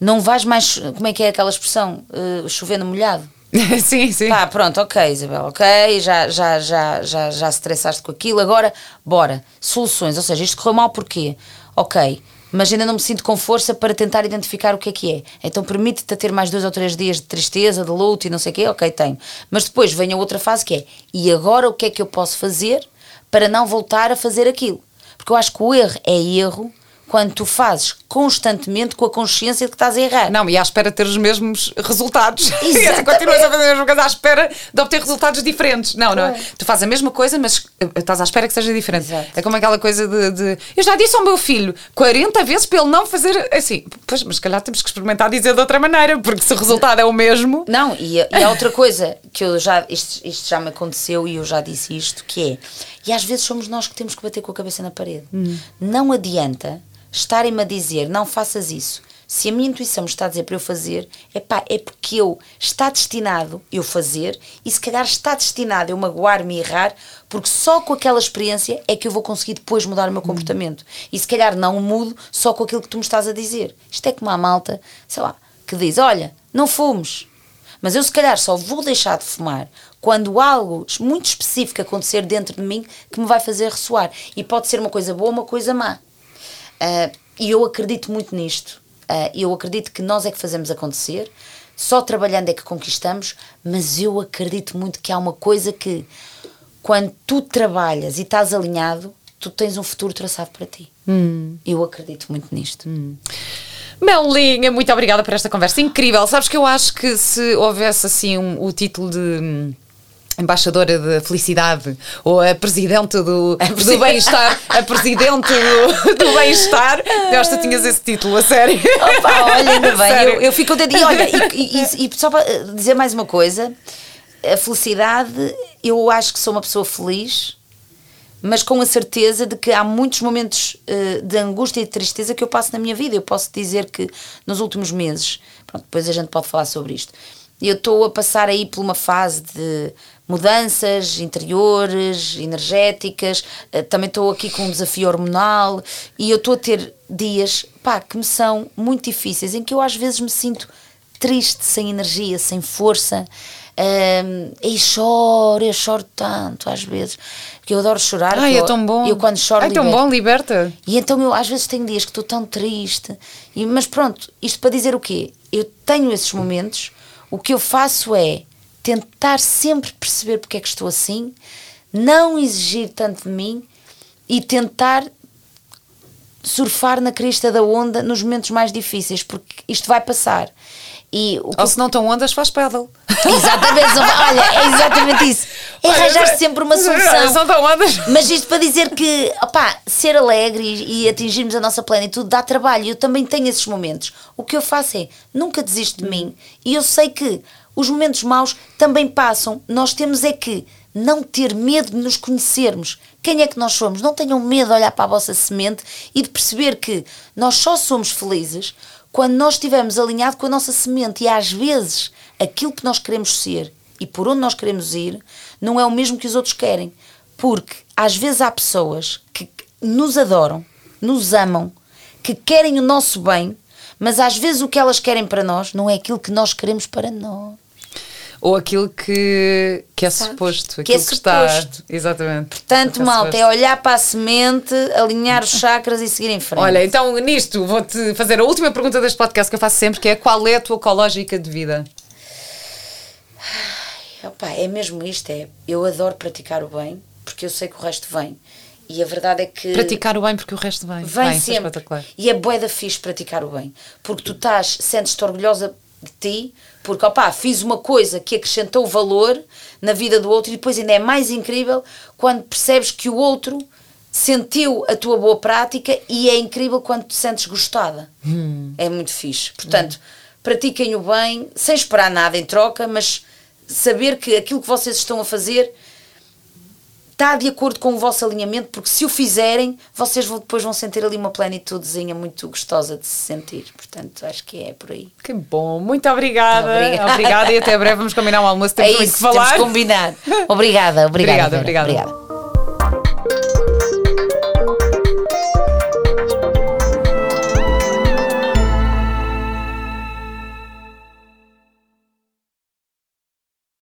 não vais mais. Como é que é aquela expressão? Uh, chovendo molhado. sim, sim. Pá, pronto, ok, Isabel, ok, já, já, já, já, já se estressaste com aquilo, agora, bora. Soluções, ou seja, isto correu mal porquê? Ok, mas ainda não me sinto com força para tentar identificar o que é que é. Então permite-te a ter mais dois ou três dias de tristeza, de luto e não sei o quê, ok, tenho. Mas depois vem a outra fase que é, e agora o que é que eu posso fazer para não voltar a fazer aquilo? Porque eu acho que o erro é erro quando tu fazes constantemente com a consciência de que estás a errar. Não, e à espera de ter os mesmos resultados. Exato. e continuas a fazer a mesma coisa à espera de obter resultados diferentes. Não, não. É. Tu fazes a mesma coisa, mas eh, estás à espera que seja diferente. Exato. É como aquela coisa de, de, Eu já disse ao meu filho 40 vezes para ele não fazer assim. Pois, mas se calhar temos que experimentar dizer de outra maneira, porque se o resultado é o mesmo. Não, e, e há outra coisa que eu já. Isto, isto já me aconteceu e eu já disse isto, que é. E às vezes somos nós que temos que bater com a cabeça na parede. Hum. Não adianta estarem-me a dizer não faças isso, se a minha intuição me está a dizer para eu fazer, epá, é porque eu está destinado eu fazer e se calhar está destinado eu magoar-me e errar, porque só com aquela experiência é que eu vou conseguir depois mudar o meu comportamento. Hum. E se calhar não mudo só com aquilo que tu me estás a dizer. Isto é como a malta, sei lá, que diz: Olha, não fomos. Mas eu se calhar só vou deixar de fumar quando algo muito específico acontecer dentro de mim que me vai fazer ressoar. E pode ser uma coisa boa ou uma coisa má. Uh, e eu acredito muito nisto. Uh, eu acredito que nós é que fazemos acontecer, só trabalhando é que conquistamos, mas eu acredito muito que há uma coisa que, quando tu trabalhas e estás alinhado, tu tens um futuro traçado para ti. Hum. Eu acredito muito nisto. Hum. Melinha, muito obrigada por esta conversa incrível. Sabes que eu acho que se houvesse assim um, o título de hum, embaixadora da felicidade ou a presidente do, do bem-estar, a presidente do, do bem-estar. Eu acho que tinhas esse título, a sério. Opa, olha, ainda bem, eu, eu, fico contente. E olha, e, e, e, só para dizer mais uma coisa: a felicidade, eu acho que sou uma pessoa feliz. Mas com a certeza de que há muitos momentos uh, de angústia e de tristeza que eu passo na minha vida. Eu posso dizer que nos últimos meses, pronto, depois a gente pode falar sobre isto, eu estou a passar aí por uma fase de mudanças interiores, energéticas, eh, também estou aqui com um desafio hormonal e eu estou a ter dias pá, que me são muito difíceis, em que eu às vezes me sinto triste, sem energia, sem força. Um, e choro, eu choro tanto às vezes, que eu adoro chorar. Ai, é tão bom. Eu quando choro É tão bom, liberta. E então eu às vezes tenho dias que estou tão triste. E, mas pronto, isto para dizer o quê? Eu tenho esses momentos, o que eu faço é tentar sempre perceber porque é que estou assim, não exigir tanto de mim e tentar surfar na crista da onda nos momentos mais difíceis, porque isto vai passar. E o Ou se não estão ondas, faz pedal. Exatamente, olha, é exatamente isso. É arranjar sempre uma não solução. estão ondas. Mas isto para dizer que, opá, ser alegre e, e atingirmos a nossa plenitude dá trabalho. Eu também tenho esses momentos. O que eu faço é nunca desisto de mim e eu sei que os momentos maus também passam. Nós temos é que não ter medo de nos conhecermos. Quem é que nós somos? Não tenham medo de olhar para a vossa semente e de perceber que nós só somos felizes quando nós estivermos alinhados com a nossa semente. E às vezes aquilo que nós queremos ser e por onde nós queremos ir não é o mesmo que os outros querem. Porque às vezes há pessoas que nos adoram, nos amam, que querem o nosso bem, mas às vezes o que elas querem para nós não é aquilo que nós queremos para nós. Ou aquilo que, que é Sabes? suposto. Que é Aquilo que, está. suposto. Exatamente. Portanto, que malta, é olhar para a semente, alinhar os chakras e seguir em frente. Olha, então nisto vou-te fazer a última pergunta deste podcast que eu faço sempre, que é qual é a tua ecológica de vida? Opa, é mesmo isto, é, eu adoro praticar o bem, porque eu sei que o resto vem. E a verdade é que... Praticar o bem porque o resto vem. Vem isso é sempre. espetacular. E é bué da fixe praticar o bem. Porque tu estás, sentes-te orgulhosa de ti, porque opá, fiz uma coisa que acrescentou valor na vida do outro e depois ainda é mais incrível quando percebes que o outro sentiu a tua boa prática e é incrível quando te sentes gostada. É muito fixe. Portanto, pratiquem o bem sem esperar nada em troca, mas saber que aquilo que vocês estão a fazer está de acordo com o vosso alinhamento, porque se o fizerem, vocês vão- depois vão sentir ali uma plenitudezinha muito gostosa de se sentir. Portanto, acho que é por aí. Que bom, muito obrigada. Obrigada. Obrigada e até breve vamos combinar um almoço. É Temos muito isso, que falar. temos que combinar. Obrigada, obrigada. Obrigada, obrigada. obrigada.